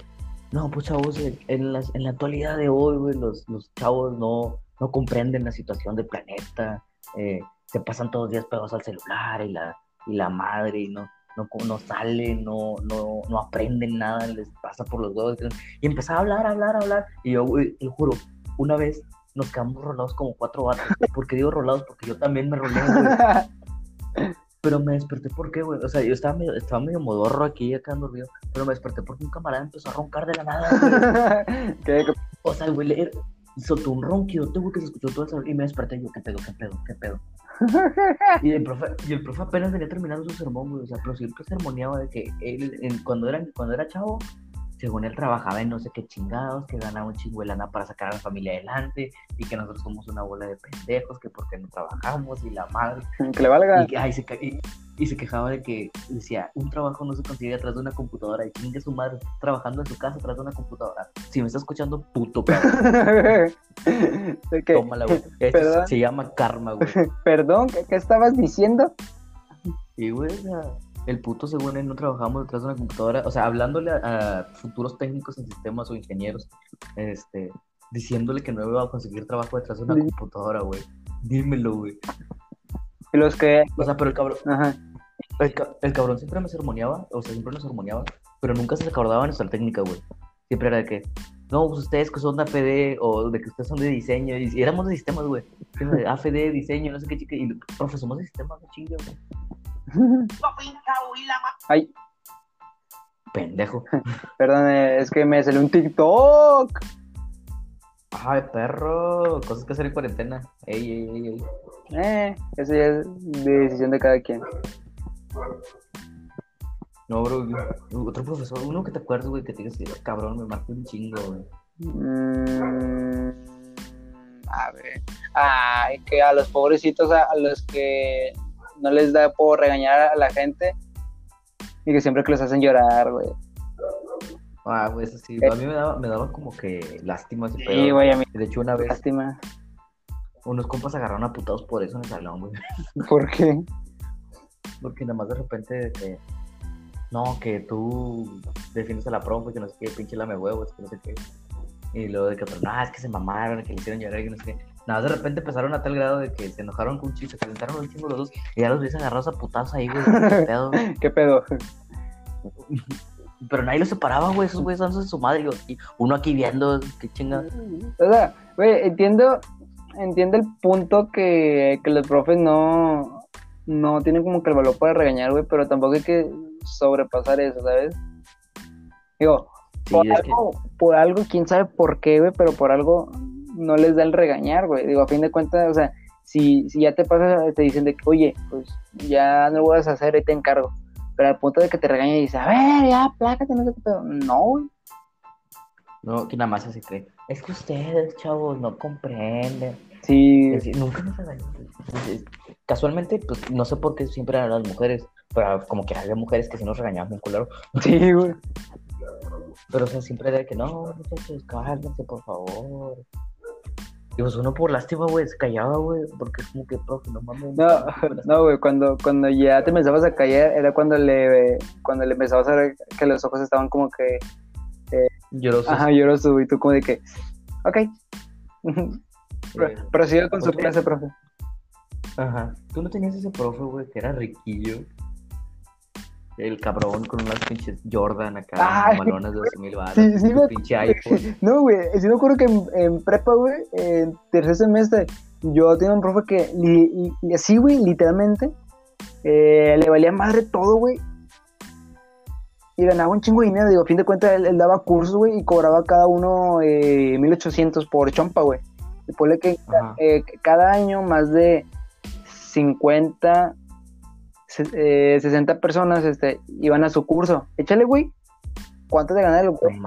no, pues chavos, en- las- en la actualidad de hoy, güey, los, los chavos no, no comprenden la situación del planeta, eh, se pasan todos los días pegados al celular y la, y la madre, y no, no, no salen, no, no, no aprenden nada, les pasa por los huevos. Y empezaba a hablar, a hablar, a hablar, y yo, güey, te juro, una vez nos quedamos rolados como cuatro vatos. ¿Por qué digo rolados? Porque yo también me rolé, güey. Pero me desperté, ¿por qué, güey? O sea, yo estaba medio, estaba medio modorro aquí, acá dormido. Pero me desperté porque un camarada empezó a roncar de la nada, güey. O sea, güey, le- soltó un ronquidote, güey, que se escuchó todo el Y me desperté y yo, ¿qué pedo, qué pedo, qué pedo? Y el profe, y el profe apenas venía terminando su sermón, güey. O sea, pero siempre sermoneaba de que él, en- cuando, era, cuando era chavo, según él trabajaba en no sé qué chingados, que ganaba un chingo de lana para sacar a la familia adelante y que nosotros somos una bola de pendejos, que porque no trabajamos y la madre. Que le valga. Y, que- ay, se, ca- y- y se quejaba de que decía, un trabajo no se consigue atrás de una computadora y chingue su madre trabajando en su casa atrás de una computadora. Si me está escuchando, puto cabrón, que, tómala, güey. Esto ¿Verdad? se llama karma, güey. Perdón, ¿qué, qué estabas diciendo? Y, güey, el puto, según él, no trabajamos detrás de una computadora. O sea, hablándole a, a futuros técnicos en sistemas o ingenieros, este, diciéndole que no iba a conseguir trabajo detrás de una Sí. computadora, güey. Dímelo, güey. Y los que. O sea, pero el cabrón, Ajá. el, ca- el cabrón siempre me sermoneaba, o sea, siempre nos sermoneaba, pero nunca se acordaba de nuestra técnica, güey. Siempre era de que, no, pues ustedes que son de AFD, o de que ustedes son de diseño, y, éramos de sistemas, güey. AFD, diseño, no sé qué chica, y profe, somos de sistemas, no chingue, güey. Ay, Pendejo. perdón, es que me salió un TikTok. Ay, perro, cosas que hacer en cuarentena. Ey, ey, ey, ey. Eh, eso ya es de decisión de cada quien. No, bro, otro profesor, uno que te acuerdas, güey, que te digas, "Ah, cabrón, me marcó un chingo, güey. Mm, a ver. Ay, que a los pobrecitos, a, a los que no les da por regañar a la gente y que siempre que los hacen llorar, güey. Ah, güey, eso sí, a mí me daba, me daba como que lástima ese Sí, pedo. güey, a mí. De hecho, una vez Lástima. unos compas agarraron a putados por eso en el salón, güey. ¿Por qué? Porque nada más de repente no, que tú defiendes a la profe, que no sé qué, pinche lame huevos, que no sé qué. Y luego de que otro, no, es que se mamaron, que le hicieron llorar, que no sé qué. Nada más de repente empezaron a tal grado de que se enojaron con un chiste, se calentaron un chingo los dos, y ya los ves agarrados a putazos ahí, güey, qué pedo. ¿Qué pedo? Pero nadie los separaba, güey, esos güeyes dándose su madre, y uno aquí viendo, qué chinga. O sea, güey, entiendo, entiendo el punto que, que los profes no, no tienen como que el valor para regañar, güey, pero tampoco hay que sobrepasar eso, ¿sabes? Digo, Sí, por, que, algo, por algo, quién sabe por qué, güey, pero por algo no les da el regañar, güey. Digo, a fin de cuentas, o sea, si, si ya te pasa, te dicen de que, oye, pues ya no lo vas a hacer, ahí te encargo. Pero al punto de que te regañan y dices, a ver, ya, plácate, no sé qué pedo. No, güey. no, que nada más se cree. Es que ustedes, chavos, no comprenden. Sí, Es decir, nunca nos regañan. Casualmente, pues no sé por qué siempre eran las mujeres, pero como que había mujeres que sí nos regañaban bien culero. sí, güey. Pero o sea, siempre era de que no, muchachos, cálmense, por favor. Y pues uno por lástima, güey, se callaba, güey, porque es como que, profe, no mames. No, no, güey, cuando, cuando ya te empezabas a callar era cuando le, cuando le empezabas a ver que los ojos estaban como que, Llorosos. ajá, lloroso, y tú como de que, ok. Eh, con su clase, profe. Ajá. Tú no tenías ese profe, güey, que era riquillo. El cabrón con unas pinches Jordan acá, Ay, malonas de 12 mil baros. sí, sí me- pinche iPhone. No, güey, sí me acuerdo que en, en prepa, güey, en tercer semestre, yo tenía un profe que, li- li- así, güey, literalmente, eh, le valía madre todo, güey. Y ganaba un chingo de dinero, digo, a fin de cuentas, él, él daba cursos, güey, y cobraba cada uno eh, 1800 por chompa, güey. Y ponle que eh, cada año más de 50, se- eh, 60 personas este, iban a su curso. Échale, güey. ¿Cuánto te gana el güey?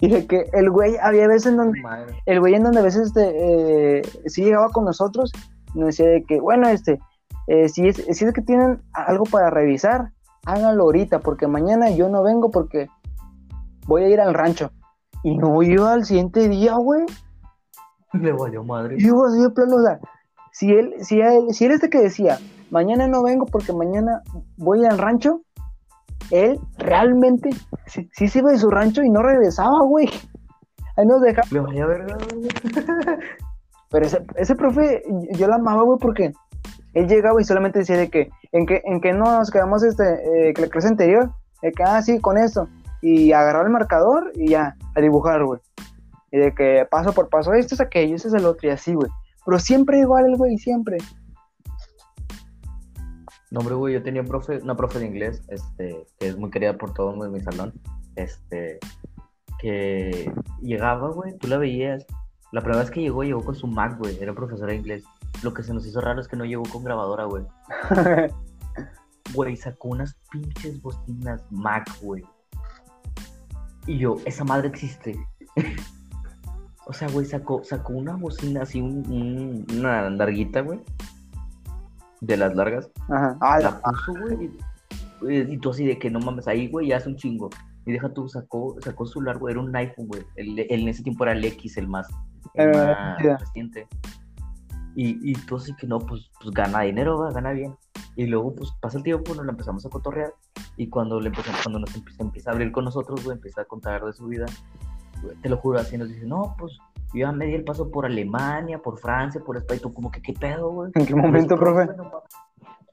Y de que el güey, había veces en donde, Madre. el güey en donde a veces este, eh, sí llegaba con nosotros, nos decía de que, bueno, este, eh, si, es, si es que tienen algo para revisar, háganlo ahorita, porque mañana yo no vengo porque voy a ir al rancho. Y no iba al siguiente día, güey. Le valió madre. Y yo así de plano, o sea, si él, si él, si él este que decía, mañana no vengo porque mañana voy al rancho, él realmente sí, sí se iba de su rancho y no regresaba, güey. Ahí nos dejaba. Verga, güey. Pero ese, ese profe, yo lo amaba, güey, porque él llegaba y solamente decía de que, en que, en que no nos quedamos este, eh, que la clase anterior, de que, ah, sí, con esto. Y agarrar el marcador y ya, a dibujar, güey. Y de que paso por paso, esto es aquello, este es el otro, y así, güey. Pero siempre igual el güey, siempre. No, hombre, güey, yo tenía profe, una profe de inglés, este, que es muy querida por todo el mundo en mi salón, este, que llegaba, güey, tú la veías. La primera vez que llegó, llegó con su Mac, güey, era profesora de inglés. Lo que se nos hizo raro es que no llegó con grabadora, güey. Güey, sacó unas pinches bocinas Mac, güey. Y yo, esa madre existe. o sea, güey, sacó, sacó una bocina así, un, un- una larguita, güey. De las largas. Ajá. Ah, La la- puso, güey. Y, y tú así de que no mames, ahí, güey, ya hace un chingo. Y deja tú, sacó, sacó su largo, era un iPhone, güey. El, el- en ese tiempo era el X, el más, el Eh, más reciente. Y, y tú así que no, pues, pues gana dinero, va, gana bien. Y luego, pues, pasa el tiempo, nos la empezamos a cotorrear. Y cuando le empezamos, cuando nos empieza, empieza a abrir con nosotros, güey, empieza a contar de su vida. Te lo juro, así nos dice, no, pues, yo ya me di el paso por Alemania, por Francia, por España. Y tú como que, ¿qué pedo, güey? ¿En qué momento, profe? no.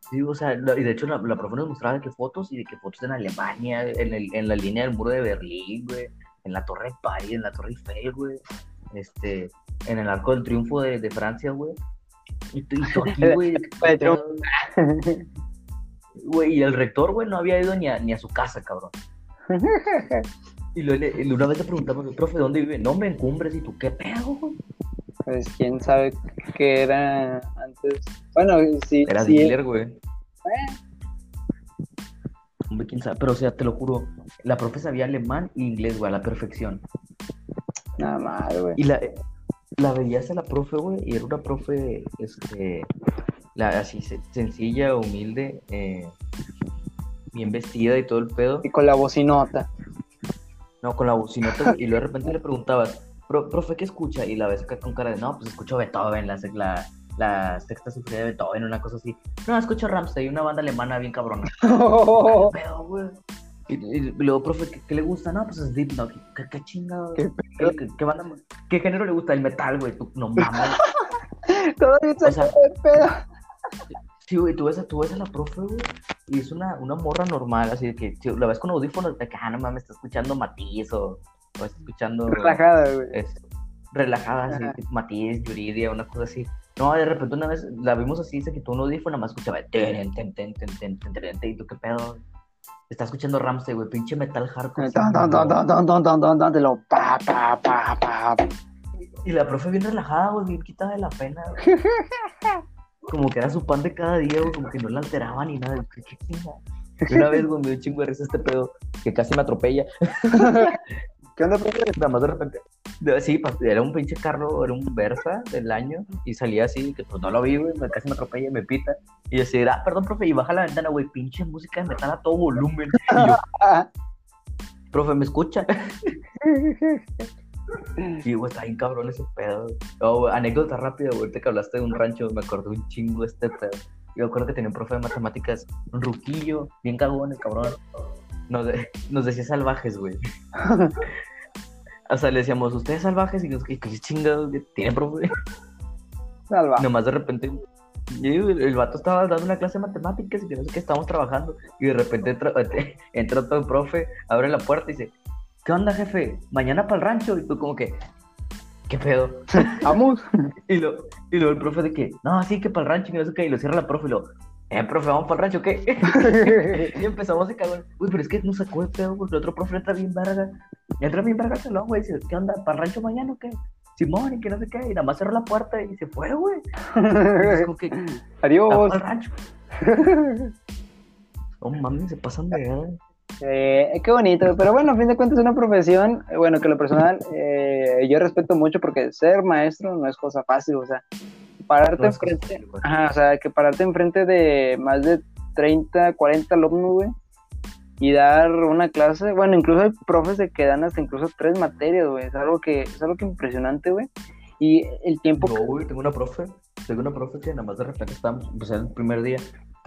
Sí, o sea, y de hecho la, la profe nos mostraba de que fotos y de que fotos en Alemania, en, el, en la línea del muro de Berlín, güey, en la Torre de París, en la Torre Eiffel, güey, este, en el Arco del Triunfo de, de Francia, güey. Y tú, y tú aquí, güey. Güey, y el rector, güey, no había ido ni a, ni a su casa, cabrón. Y luego le- una vez le preguntamos, profe, ¿dónde vive? No, me encumbres, y tú, ¿qué pedo? Pues quién sabe qué era antes. Bueno, sí. Era sí, dealer, güey. Hombre, quién sabe. Pero, o sea, te lo juro, la profe sabía alemán e inglés, güey, a la perfección. Nada mal, güey. Y la, la veías a la profe, güey, y era una profe, este, la, así, se- sencilla, humilde, eh, bien vestida y todo el pedo. Y con la bocinota. No, con la bocinota, y luego de repente le preguntabas, "Pro- profe, ¿qué escucha? Y la ves con cara de, no, pues escucho Beethoven, la, la, la sexta sinfonía de Beethoven, una cosa así. No, escucho Ramsey, una banda alemana bien cabrona. Oh, ¿Qué pedo, güey? Y, y luego, profe, ¿qué, qué le gusta? No, pues. ¿Qué, qué chingado? ¿Qué ¿Qué, qué, qué banda? ¿Qué género le gusta? El metal, güey. No mames. Todavía O sea- pedo. Sí, güey, tú ves, a, tú ves a la profe, güey, y es una, una morra normal, así que si la ves con audífonos, de que, ah, no mames, está escuchando Matiz o, está escuchando. Relajada, güey. Relajada, así, Matiz, Yuridia, una cosa así. No, de repente una vez la vimos así, se quitó un audífono, más escuchaba. Ten, ten, ten, y tú, qué pedo. Está escuchando Ramsey, güey, pinche metal hardcore. Y la profe bien relajada, güey, bien quitada de la pena. Como que era su pan de cada día, güey, como que no la alteraba ni nada. Una vez, güey, me dio un chingo de risa este pedo, que casi me atropella. ¿Qué onda, profe? Nada más de repente. de- Sí, era un pinche carro, era un Versa del año, y salía así, que pues no lo vi, güey, me- casi me atropella y me pita. Y yo así, ah, perdón, profe, y baja la ventana, güey, pinche música de metal a todo volumen. Y yo, profe, ¿me escucha? Sí, güey, está bien cabrón ese pedo. Oh, anécdota rápida, güey, ahorita que hablaste de un rancho, me acordé un chingo este pedo. Yo recuerdo que tenía un profe de matemáticas, un ruquillo, bien cagón, el cabrón. Nos, nos decía salvajes, güey. O sea, le decíamos, ustedes salvajes, y nos, ¿qué qué chingados tiene, profe? salva. Nomás de repente, el, el vato estaba dando una clase de matemáticas y que no sé qué, estábamos trabajando. Y de repente entra, entra todo el profe, abre la puerta y dice, ¿qué onda, jefe? ¿Mañana para el rancho? Y tú como que, ¿qué pedo? Vamos. Y, lo, y luego el profe de que, no, sí, que para el rancho y no sé qué. Y lo cierra la profe y lo, eh, profe, ¿vamos para el rancho qué? y empezamos a cagar. Uy, pero es que nos sacó de pedo porque el otro profe entra bien verga. Entra bien verga al salón, güey. Dice, ¿qué onda? ¿Para el rancho mañana o qué? Simón, y que no sé qué. Y nada más cerró la puerta y se fue, güey. Como que, Adiós. al rancho. No mames, se pasan de. Eh, qué bonito, pero bueno, a fin de cuentas es una profesión, eh, bueno, que lo personal eh, yo respeto mucho porque ser maestro no es cosa fácil, o sea, pararte No enfrente, fácil, ajá, o sea, que pararte enfrente de más de 30, 40 alumnos, güey, y dar una clase, bueno, incluso hay profes de que dan hasta incluso tres materias, güey, es algo que, es algo que impresionante, güey, y el tiempo, No, güey, tengo una profe, tengo una profe que nada más de repente estamos, pues era el primer día,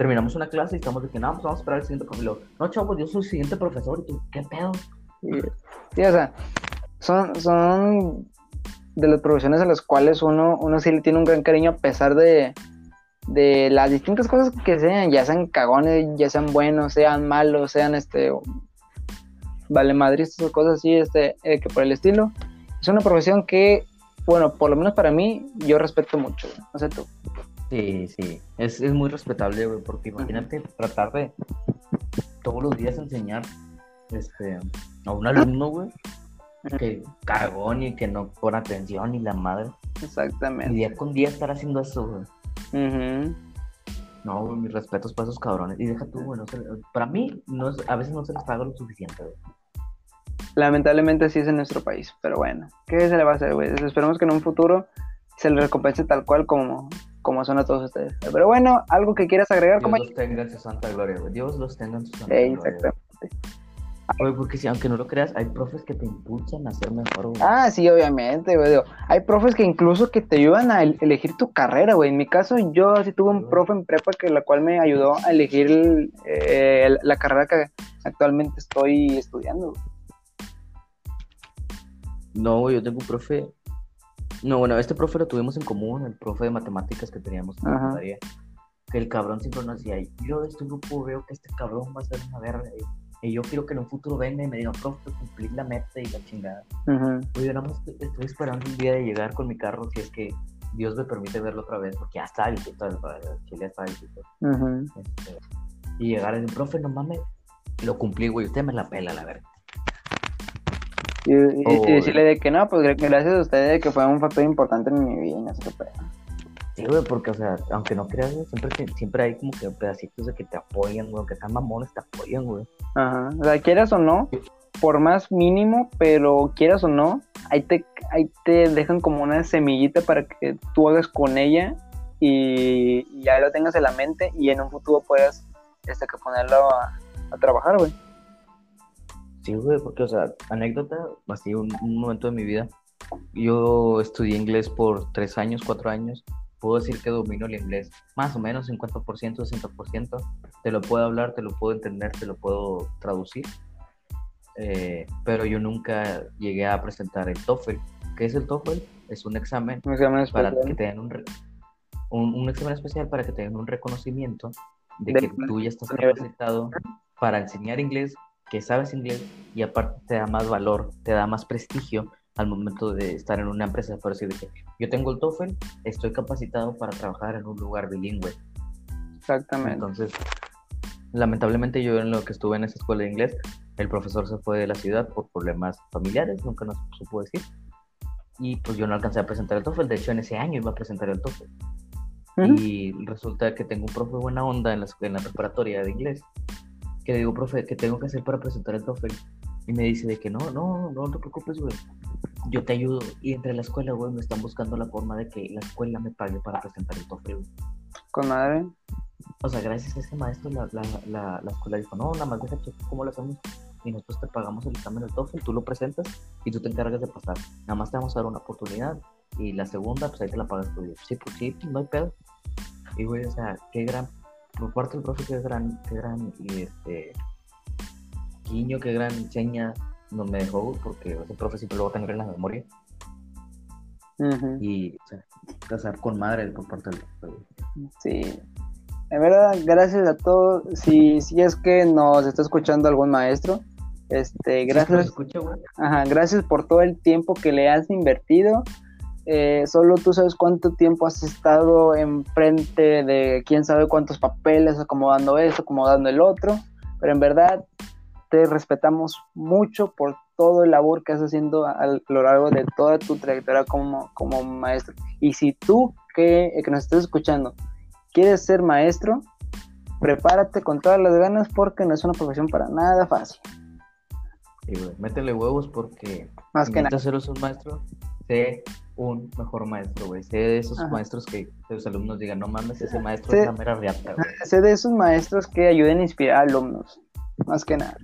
terminamos una clase y estamos de que, no, pues vamos a esperar al siguiente profe. Y luego, no, chavos, yo soy el siguiente profesor y tú, ¿qué pedo? sí, o sea, son, son de las profesiones a las cuales uno, uno sí le tiene un gran cariño a pesar de, de las distintas cosas que sean, ya sean cagones, ya sean buenos, sean malos, sean este vale madristas o cosas así, este, eh, que por el estilo. Es una profesión que, bueno, por lo menos para mí, yo respeto mucho, no sé tú. Sí, sí, es, es muy respetable, güey, porque imagínate tratar de todos los días enseñar este, a un alumno, güey, que cagón y que no pone atención y la madre. Y Exactamente. día con día estar haciendo eso, güey. No, güey, mis respetos para esos cabrones. Y deja tú, güey, no se- para mí, no es- a veces no se les paga lo suficiente, güey. lamentablemente así es en nuestro país. Pero bueno, ¿qué se le va a hacer, güey? Esperemos que en un futuro se le recompense tal cual como, como son a todos ustedes. Pero bueno, algo que quieras agregar, Dios como... los tenga en su santa gloria, güey. Dios los tenga en su santa gloria. exactamente. Güey, porque si, aunque no lo creas, hay profes que te impulsan a ser mejor, güey. Ah, sí, obviamente, güey. digo, Hay profes que incluso que te ayudan a el- elegir tu carrera, güey. En mi caso, yo sí tuve un profe en prepa que la cual me ayudó a elegir el- eh, el- la carrera que actualmente estoy estudiando. güey. No, güey, yo tengo un profe. No, bueno, este profe lo tuvimos en común, el profe de matemáticas que teníamos en la Ajá. Que el cabrón siempre nos decía, yo de este grupo veo que este cabrón va a ser una verga. Y, y yo quiero que en un futuro venga y me diga, profe, cumplir la meta y la chingada. Ujú. Oye, yo nada más estoy, esperando un día de llegar con mi carro si es que Dios me permite verlo otra vez, porque ya está el el Chile está. Ujú. Este, y llegar y decir, profe, no mames, lo cumplí, güey, usted me la pela, la verdad. Y, y- y Oh, decirle de que no, pues gra- gracias a ustedes que fue un factor importante en mi vida. y no sé qué pedo. Sí, güey, porque, o sea, aunque no creas, siempre, siempre hay como que pedacitos de que te apoyan, güey, aunque sean mamones, te apoyan, güey. Ajá. O sea, quieras o no, por más mínimo, pero quieras o no, ahí te, ahí te dejan como una semillita para que tú hagas con ella y, y ya lo tengas en la mente y en un futuro puedas este, que ponerlo a, a trabajar, güey. Sí, güey, porque, o sea, anécdota, así un, un momento de mi vida. Yo estudié inglés por tres años, cuatro años. Puedo decir que domino el inglés más o menos 50%, 60%. Te lo puedo hablar, te lo puedo entender, te lo puedo traducir. Eh, pero yo nunca llegué a presentar el TOEFL. ¿Qué es el TOEFL? Es un examen Un examen para que te den un, un, un examen especial para que te den un reconocimiento de que tú ya estás capacitado para enseñar inglés, que sabes inglés y aparte te da más valor, te da más prestigio al momento de estar en una empresa, por decir de que yo tengo el TOEFL, estoy capacitado para trabajar en un lugar bilingüe. Exactamente. Entonces, lamentablemente yo en lo que estuve en esa escuela de inglés, el profesor se fue de la ciudad por problemas familiares, nunca nos supo decir. Y pues yo no alcancé a presentar el TOEFL, de hecho en ese año iba a presentar el TOEFL. Ujú. Y resulta que tengo un profe buena onda en la, en la preparatoria de inglés, que le digo, profe, ¿qué tengo que hacer para presentar el TOEFL? Y me dice de que no, no, no te preocupes, güey. Yo te ayudo. Y entre la escuela, güey, me están buscando la forma de que la escuela me pague para presentar el TOEFL. güey. Con madre. O sea, gracias a ese maestro, la, la, la, la escuela dijo, no, nada más deja checar cómo lo hacemos. Y nosotros te pagamos el examen del TOEFL, tú lo presentas y tú te encargas de pasar. Nada más te vamos a dar una oportunidad. Y la segunda, pues ahí te la pagas tú. Sí, pues sí, no hay pedo. Y güey, o sea, qué gran, por parte del profe, qué gran, qué gran, y este, guiño, qué gran seña nos me dejó, porque ese profe siempre lo va a tener en la memoria. Y, o sea, casar con madre por parte del profe. Sí. En verdad, gracias a todos. Si, si es que nos está escuchando algún maestro, este, gracias. Ajá, gracias por todo el tiempo que le has invertido. Eh, solo tú sabes cuánto tiempo has estado enfrente de quién sabe cuántos papeles, acomodando esto, acomodando el otro. Pero en verdad te respetamos mucho por todo el labor que estás haciendo a, a lo largo de toda tu trayectoria como, como maestro. Y si tú que, que nos estás escuchando quieres ser maestro, prepárate con todas las ganas porque no es una profesión para nada fácil. Sí, güey, métele huevos porque Más que nada. ser un maestro, sé un mejor maestro, güey. Sé de esos Ajá. maestros que los alumnos digan, no mames, ese maestro Sí. es la mera riata, güey. Sé de esos maestros que ayuden a inspirar a alumnos, más que nada.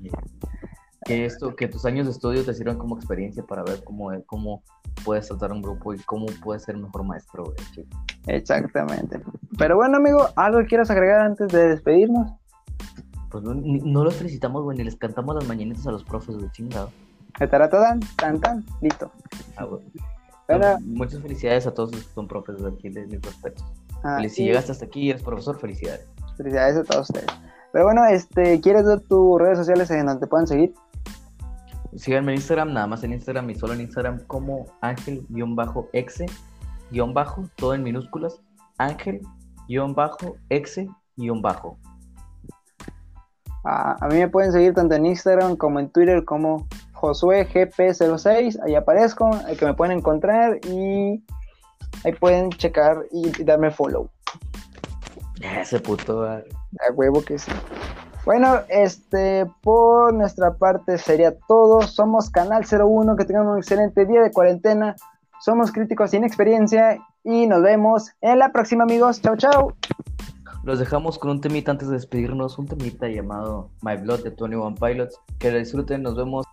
Que esto, que tus años de estudio te sirvan como experiencia para ver cómo, cómo puedes tratar un grupo y cómo puedes ser mejor maestro, güey. Exactamente. Pero bueno, amigo, ¿algo que quieras agregar antes de despedirnos? Pues no, los felicitamos, güey, ni les cantamos las mañanitas a los profes, güey, chingado. Taratadán, tan tan, listo. Ah, güey. Bueno, Muchas felicidades a todos los que son profes de aquí, de mis respetos. ah, Si llegaste hasta aquí y eres profesor, felicidades. felicidades a todos ustedes. Pero bueno, este, ¿quieres dar tus redes sociales en donde te puedan seguir? Síganme en Instagram, nada más en Instagram y solo en Instagram como ángel-exe, guion bajo, todo en minúsculas, ángel-exe, guion bajo. Ah, a mí me pueden seguir tanto en Instagram como en Twitter como JosueGP06, ahí aparezco, ahí que me pueden encontrar y ahí pueden checar y, y darme follow. Ese puto. A huevo que sí. Bueno, este, por nuestra parte sería todo. Somos Canal 01, que tengan un excelente día de cuarentena. Somos críticos sin experiencia y nos vemos en la próxima, amigos. Chao, chao. Los dejamos con un temita antes de despedirnos, un temita llamado My Blood de 21 Pilots. Que lo disfruten, nos vemos.